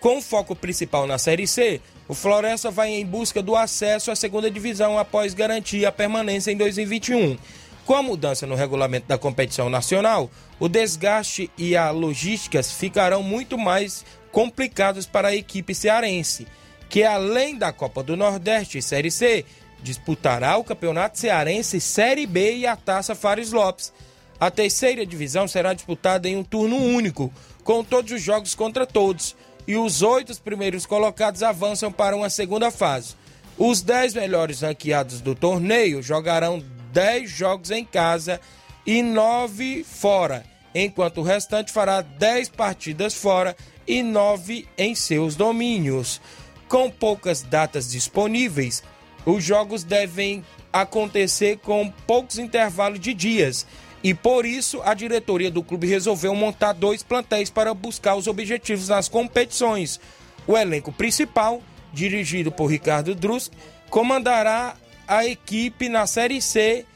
Com foco principal na Série C, o Floresta vai em busca do acesso à segunda divisão após garantir a permanência em 2021. Com a mudança no regulamento da competição nacional, o desgaste e a logística ficarão muito mais complicados para a equipe cearense, que além da Copa do Nordeste e Série C, disputará o Campeonato Cearense Série B e a Taça Fares Lopes. A terceira divisão será disputada em um turno único, com todos os jogos contra todos e os oito primeiros colocados avançam para uma segunda fase. Os dez melhores ranqueados do torneio jogarão dez jogos em casa e nove fora, enquanto o restante fará dez partidas fora e nove em seus domínios. Com poucas datas disponíveis, os jogos devem acontecer com poucos intervalos de dias e por isso a diretoria do clube resolveu montar dois plantéis para buscar os objetivos nas competições. O elenco principal, dirigido por Ricardo Drus, comandará a equipe na Série C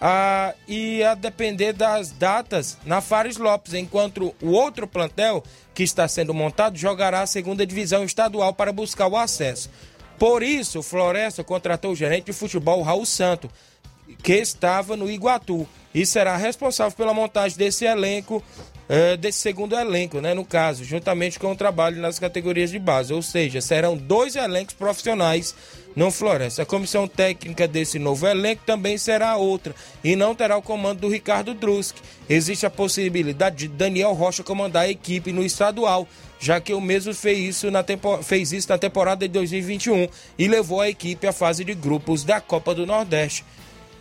a, e a depender das datas na Fares Lopes, enquanto o outro plantel que está sendo montado jogará a segunda divisão estadual para buscar o acesso. Por isso, Floresta contratou o gerente de futebol Raul Santo, que estava no Iguatu e será responsável pela montagem desse elenco, uh, desse segundo elenco, né, no caso, juntamente com o trabalho nas categorias de base. Ou seja, serão dois elencos profissionais no Floresta. A comissão técnica desse novo elenco também será outra e não terá o comando do Ricardo Drusk. Existe a possibilidade de Daniel Rocha comandar a equipe no estadual, já que o mesmo fez isso na, tempo... fez isso na temporada de 2021 e levou a equipe à fase de grupos da Copa do Nordeste.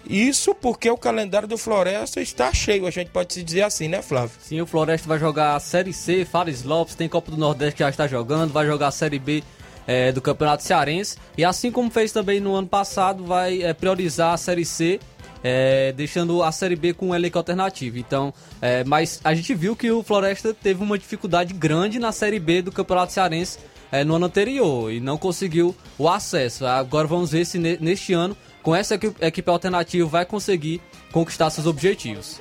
Isso porque o calendário do Floresta está cheio, a gente pode se dizer assim, né, Flávio? Sim, o Floresta vai jogar a Série C, Fares Lopes, tem Copa do Nordeste que já está jogando, vai jogar a Série B é, do Campeonato Cearense. E assim como fez também no ano passado, vai é, priorizar a Série C, é, deixando a Série B com um elenco alternativo. Então, é, mas a gente viu que o Floresta teve uma dificuldade grande na Série B do Campeonato Cearense é, no ano anterior e não conseguiu o acesso. Agora vamos ver se neste ano com essa equipe alternativa vai conseguir conquistar seus objetivos.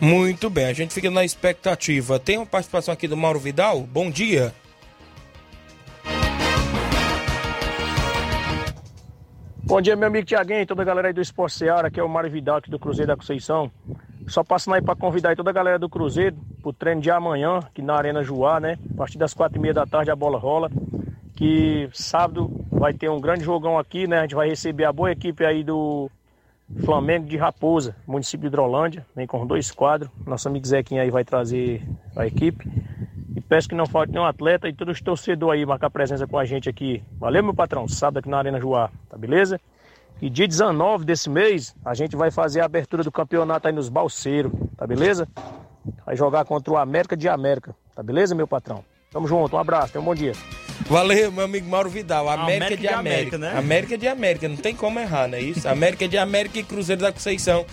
Muito bem, a gente fica na expectativa. Tem uma participação aqui do Mauro Vidal. Bom dia. Bom dia, meu amigo Tiaguinho e toda a galera aí do Esporte Seara, aqui é o Mário Vidal aqui do Cruzeiro da Conceição. Só passando aí para convidar aí toda a galera do Cruzeiro pro treino de amanhã, aqui na Arena Juá, né? A partir das quatro e meia da tarde a bola rola que sábado vai ter um grande jogão aqui, né? A gente vai receber a boa equipe aí do Flamengo de Raposa, município de Hidrolândia, vem com dois quadros. Nosso amigo Zequinha aí vai trazer a equipe. E peço que não falte nenhum atleta e todos os torcedores aí marcar presença com a gente aqui. Valeu, meu patrão, sábado aqui na Arena Joá, tá beleza? E dia 19 desse mês, a gente vai fazer a abertura do campeonato aí nos Balseiros, tá beleza? Vai jogar contra o América de América, tá beleza, meu patrão? Tamo junto, um abraço, tenha um bom dia. Valeu, meu amigo Mauro Vidal. América, América de, América. América, né? América de América, não tem como errar, não é isso? América de América e Cruzeiro da Conceição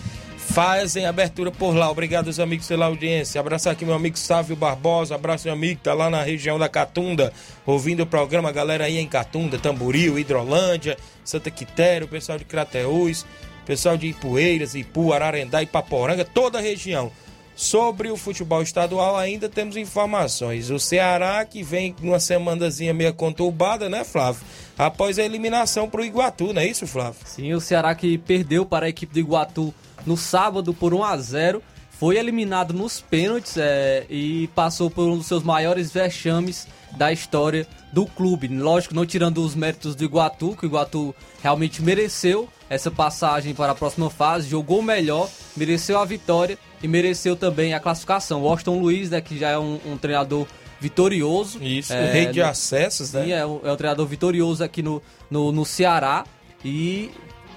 fazem abertura por lá. Obrigado, os amigos, pela audiência. Abraçar aqui meu amigo Sávio Barbosa. Abraço, meu amigo, tá lá na região da Catunda, ouvindo o programa. Galera aí em Catunda, Tamboril, Hidrolândia, Santa Quitéria, o pessoal de Crateús, pessoal de Ipueiras, Ipu, Ararendá, Ipaporanga, toda a região. Sobre o futebol estadual, ainda temos informações. O Ceará, que vem numa semanazinha meio conturbada, né, Flávio? Após a eliminação para o Iguatu, não é isso, Flávio? Sim, o Ceará que perdeu para a equipe do Iguatu no sábado por 1 a 0 foi eliminado nos pênaltis é, e passou por um dos seus maiores vexames da história do clube. Lógico, não tirando os méritos do Iguatu, que o Iguatu realmente mereceu essa passagem para a próxima fase, jogou melhor, mereceu a vitória e mereceu também a classificação. O Washington Luiz, né, que já é um, um treinador vitorioso. Isso, É, rei de no- acessos, né? Sim, é, um- é um treinador vitorioso aqui no, no, no Ceará e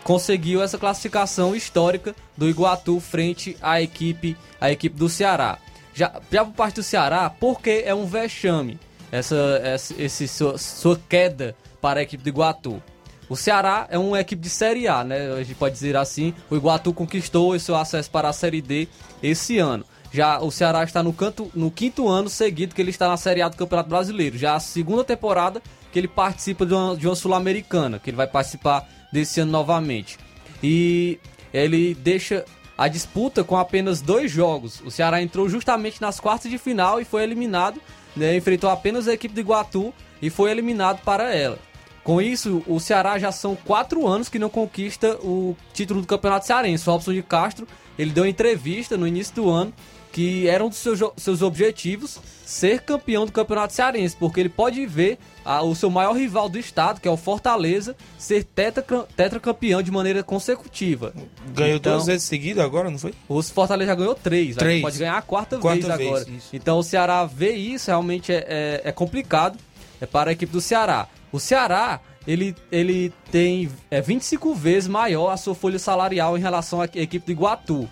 conseguiu essa classificação histórica do Iguatu frente à equipe, à equipe do Ceará. Já, já por parte do Ceará, porque é um vexame essa, essa esse sua, sua queda para a equipe do Iguatu. O Ceará é uma equipe de Série A, né? A gente pode dizer assim. O Iguatu conquistou o seu acesso para a Série D esse ano. Já o Ceará está no, canto, no quinto ano seguido que ele está na Série A do Campeonato Brasileiro. Já a segunda temporada que ele participa de uma, uma Sul-Americana, que ele vai participar desse ano novamente. E ele deixa a disputa com apenas dois jogos. O Ceará entrou justamente nas quartas de final e foi eliminado. né? enfrentou apenas a equipe do Iguatu e foi eliminado para ela. Com isso, o Ceará já são quatro anos que não conquista o título do Campeonato Cearense. O Robson de Castro, ele deu entrevista no início do ano que era um dos seus, seus objetivos ser campeão do Campeonato Cearense, porque ele pode ver ah, o seu maior rival do estado, que é o Fortaleza, ser tetra, tetracampeão de maneira consecutiva. Ganhou Então, duas vezes seguidas agora, não foi? o Fortaleza já ganhou três, Três. Pode ganhar a quarta, Quarta vez vez, agora. isso. Então o Ceará vê isso, realmente é, é, é complicado é para a equipe do Ceará. O Ceará, ele, ele tem é 25 vezes maior a sua folha salarial em relação à equipe do Iguatu.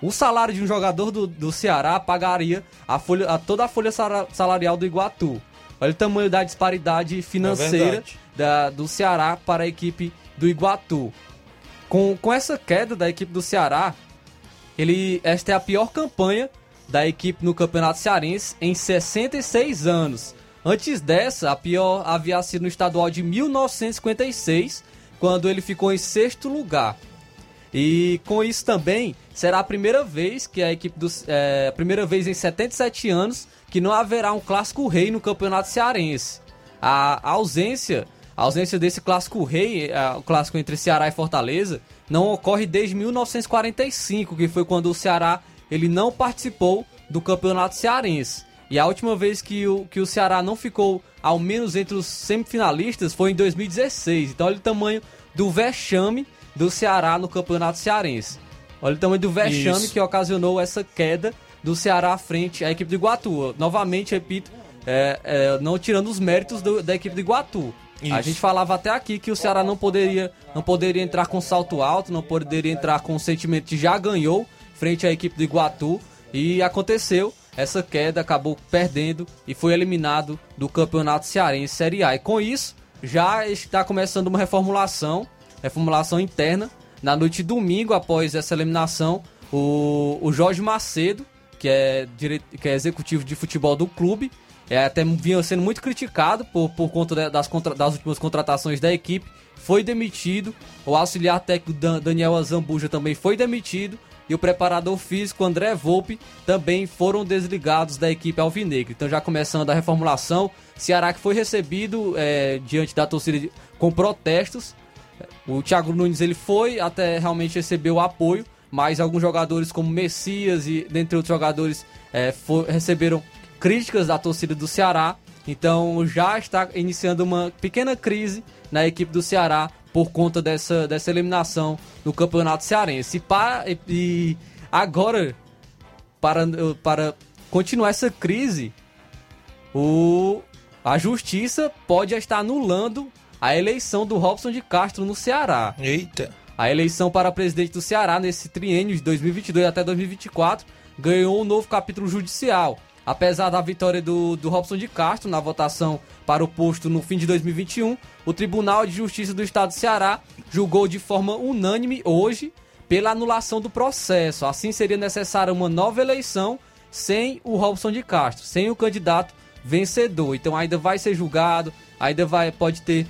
O salário de um jogador do, do Ceará pagaria a folha, a toda a folha salarial do Iguatu. Olha o tamanho da disparidade financeira verdade. da, do Ceará para a equipe do Iguatu. Com, com essa queda da equipe do Ceará, ele, esta é a pior campanha da equipe no Campeonato Cearense em 66 anos. Antes dessa, a pior havia sido no estadual de 1956, quando ele ficou em sexto lugar. E com isso também será a primeira vez que a equipe dos. É, primeira vez em 77 anos que não haverá um clássico rei no Campeonato Cearense. A ausência, a ausência desse clássico rei, é, o clássico entre Ceará e Fortaleza, não ocorre desde 1945, que foi quando o Ceará ele não participou do Campeonato Cearense. E a última vez que o, que o Ceará não ficou ao menos entre os semifinalistas foi em 2016. Então olha o tamanho do vexame do Ceará no Campeonato Cearense. Olha o tamanho do vexame Isso. que ocasionou essa queda do Ceará à frente à equipe do Iguatu. Novamente, repito, é, é, não tirando os méritos do- da equipe do Iguatu. A Isso. gente falava até aqui que o Ceará não poderia, não poderia entrar com salto alto, não poderia entrar com o sentimento de já ganhou frente à equipe do Iguatu. E aconteceu, essa queda acabou perdendo e foi eliminado do Campeonato Cearense Série A. E com isso, já está começando uma reformulação, reformulação interna. Na noite de domingo, após essa eliminação, o, o Jorge Macedo, que é, dire... que é executivo de futebol do clube, é, até vinha sendo muito criticado por, por conta da- das, contra- das últimas contratações da equipe, foi demitido. O auxiliar técnico Dan- Daniel Azambuja também foi demitido. E o preparador físico André Volpe também foram desligados da equipe alvinegra. Então já começando a reformulação. Ceará que foi recebido é, diante da torcida de- com protestos. O Thiago Nunes ele foi até realmente receber o apoio, mas alguns jogadores como Messias e dentre outros jogadores é, fo- receberam críticas da torcida do Ceará. Então já está iniciando uma pequena crise na equipe do Ceará por conta dessa, dessa eliminação no Campeonato Cearense. E, e- e agora, para, para continuar essa crise, o, a justiça pode estar anulando a eleição do Robson de Castro no Ceará. Eita. A eleição para presidente do Ceará nesse triênio de 2022 até 2024 ganhou um novo capítulo judicial. Apesar da vitória do, do Robson de Castro na votação para o posto no fim de 2021, o Tribunal de Justiça do Estado do Ceará julgou de forma unânime hoje pela anulação do processo. Assim seria necessária uma nova eleição sem o Robson de Castro, sem o candidato vencedor. Então ainda vai ser julgado, ainda vai pode ter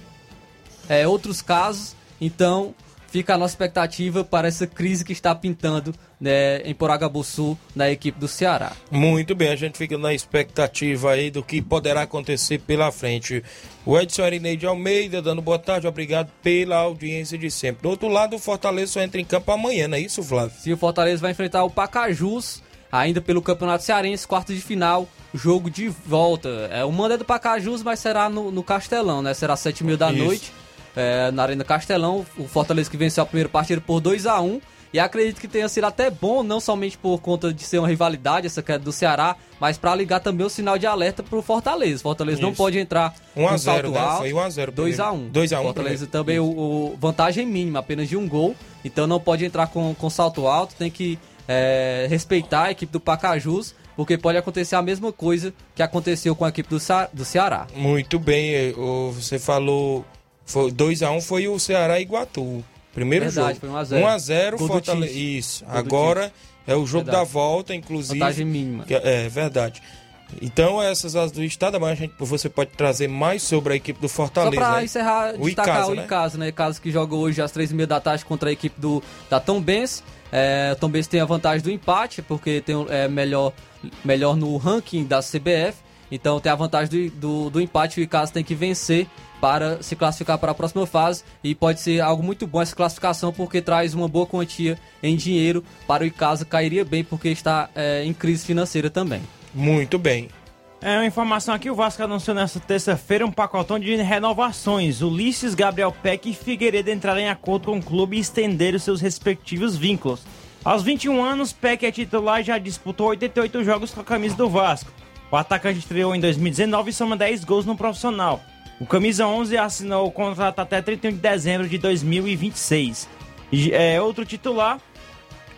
é, outros casos. Então fica a nossa expectativa para essa crise que está pintando né, em Poragabuçu na equipe do Ceará. Muito bem, a gente fica na expectativa aí do que poderá acontecer pela frente. O Edson Arineide Almeida dando boa tarde, obrigado pela audiência de sempre. Do outro lado, o Fortaleza só entra em campo amanhã, não é isso, Flávio? Se o Fortaleza vai enfrentar o Pacajus, ainda pelo Campeonato Cearense, quarto de final, jogo de volta. É, o mando é do Pacajus, mas será no, no Castelão, né? Será sete mil da Isso. noite, é, na Arena Castelão. O Fortaleza que venceu a primeira partida por 2 a 1 E acredito que tenha sido até bom, não somente por conta de ser uma rivalidade, essa queda do Ceará, mas para ligar também o sinal de alerta pro Fortaleza. Fortaleza não Isso. pode entrar 1 a com 0, salto né? alto. Foi 1 a 0 2 a 1 primeiro. 2 a 1 Fortaleza primeiro. também, o, o vantagem mínima, apenas de um gol. Então não pode entrar com, com salto alto, tem que é, respeitar a equipe do Pacajus, porque pode acontecer a mesma coisa que aconteceu com a equipe do, Sa- do Ceará. Muito bem, eh, o- você falou. Foi 2x1 foi o Ceará e Iguatu. Primeiro Verdade, jogo. foi 1 a 0. 1x0 Gol do Fortaleza. Tite. Isso. Gol do Agora é o jogo Verdade. da volta, inclusive. Vantagem mínima. é é verdade. Então, essas as do estado, mas a gente, você pode trazer mais sobre a equipe do Fortaleza. Só pra aí. encerrar, o destacar Icasa, o né? Icasa, né? Icasa que joga hoje às três e meia da tarde contra a equipe do, da Tom Benz. É, Tom Benz tem a vantagem do empate, porque tem, um- é melhor, melhor no ranking da CBF. Então tem a vantagem do, do, do empate. O Icasa tem que vencer para se classificar para a próxima fase. E pode ser algo muito bom essa classificação, porque traz uma boa quantia em dinheiro para o Icasa. Cairia bem, porque está é, em crise financeira também. Muito bem. É uma informação aqui, o Vasco anunciou nesta terça-feira um pacotão de renovações. Ulisses, Gabriel Peck e Figueiredo entraram em acordo com o clube e estenderam seus respectivos vínculos. Aos 21 anos, Peck é titular e já disputou 88 jogos com a camisa do Vasco. O atacante estreou em 2019 e soma 10 gols no profissional. O camisa 11 assinou o contrato até 31 de dezembro de 2026. E, é, outro titular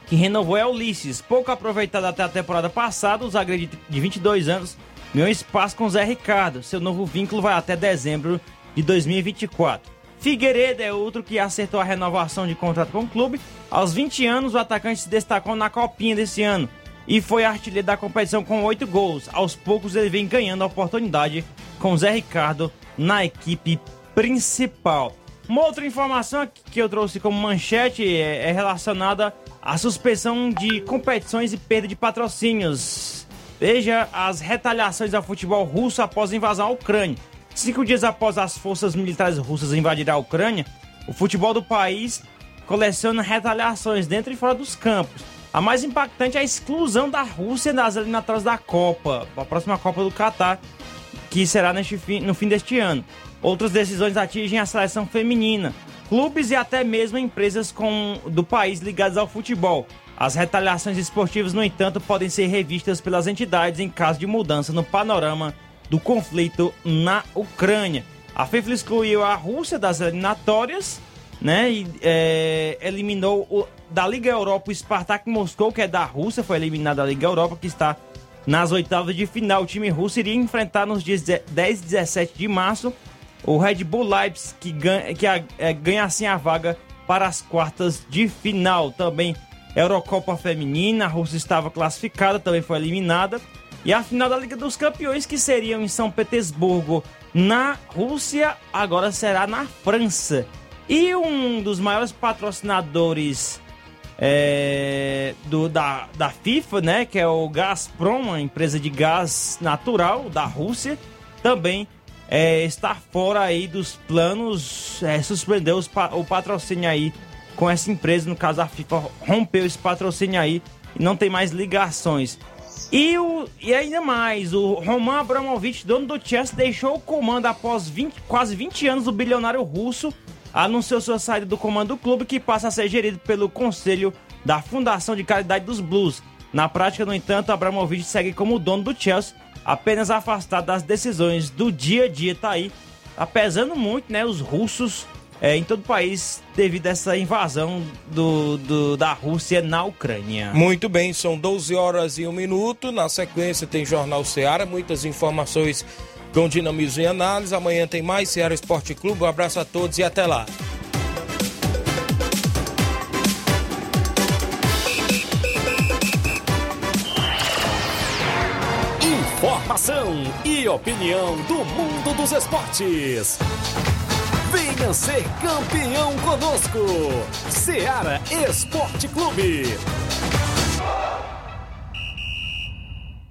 que renovou é Ulisses. Pouco aproveitado até a temporada passada, o zagueiro de- de 22 anos ganhou espaço com Zé Ricardo. Seu novo vínculo vai até dezembro de 2024. Figueiredo é outro que acertou a renovação de contrato com o clube. Aos 20 anos, o atacante se destacou na Copinha desse ano e foi artilheiro da competição com 8 gols. Aos poucos, ele vem ganhando a oportunidade com Zé Ricardo na equipe principal. Uma outra informação que eu trouxe como manchete é, é relacionada à suspensão de competições e perda de patrocínios. Veja as retaliações ao futebol russo após invasão à Ucrânia. Cinco dias após as forças militares russas invadirem a Ucrânia, o futebol do país coleciona retaliações dentro e fora dos campos. A mais impactante é a exclusão da Rússia das eliminatórias da Copa, a próxima Copa do Catar, que será fim- no fim deste ano. Outras decisões atingem a seleção feminina, clubes e até mesmo empresas com, do país ligadas ao futebol. As retaliações esportivas, no entanto, podem ser revistas pelas entidades em caso de mudança no panorama do conflito na Ucrânia. A FIFA excluiu a Rússia das eliminatórias, né? E é, eliminou o- da Liga Europa o Spartak Moscou, que é da Rússia, foi eliminado da Liga Europa, que está nas oitavas de final. O time russo iria enfrentar nos dias 10 e 17 de março o Red Bull Leipzig, que ganha, que a- é, ganha assim a vaga para as quartas de final. Também Eurocopa Feminina, a Rússia estava classificada, também foi eliminada. E a final da Liga dos Campeões, que seriam em São Petersburgo, na Rússia, agora será na França. E um dos maiores patrocinadores é, do, da, da FIFA, né, que é o Gazprom, uma empresa de gás natural da Rússia, também é, está fora aí dos planos, é, suspendeu o patrocínio aí com essa empresa, no caso a FIFA rompeu esse patrocínio aí e não tem mais ligações. E, o, e ainda mais, o Roman Abramovich, dono do Chelsea, deixou o comando após 20, quase 20 anos. O bilionário russo anunciou sua saída do comando do clube, que passa a ser gerido pelo conselho da Fundação de Caridade dos Blues. Na prática, no entanto, Abramovich segue como dono do Chelsea, apenas afastado das decisões do dia a dia. Tá aí, tá pesando muito, né? Os russos é, em todo o país devido a essa invasão do, do- da Rússia na Ucrânia. Muito bem, são 12 horas e 1 minuto. Na sequência tem Jornal Seara, muitas informações com dinamismo e análise. Amanhã tem mais Seara Esporte Clube. Um abraço a todos e até lá. Informação e opinião do mundo dos esportes. Venha ser campeão conosco. Seara Esporte Clube.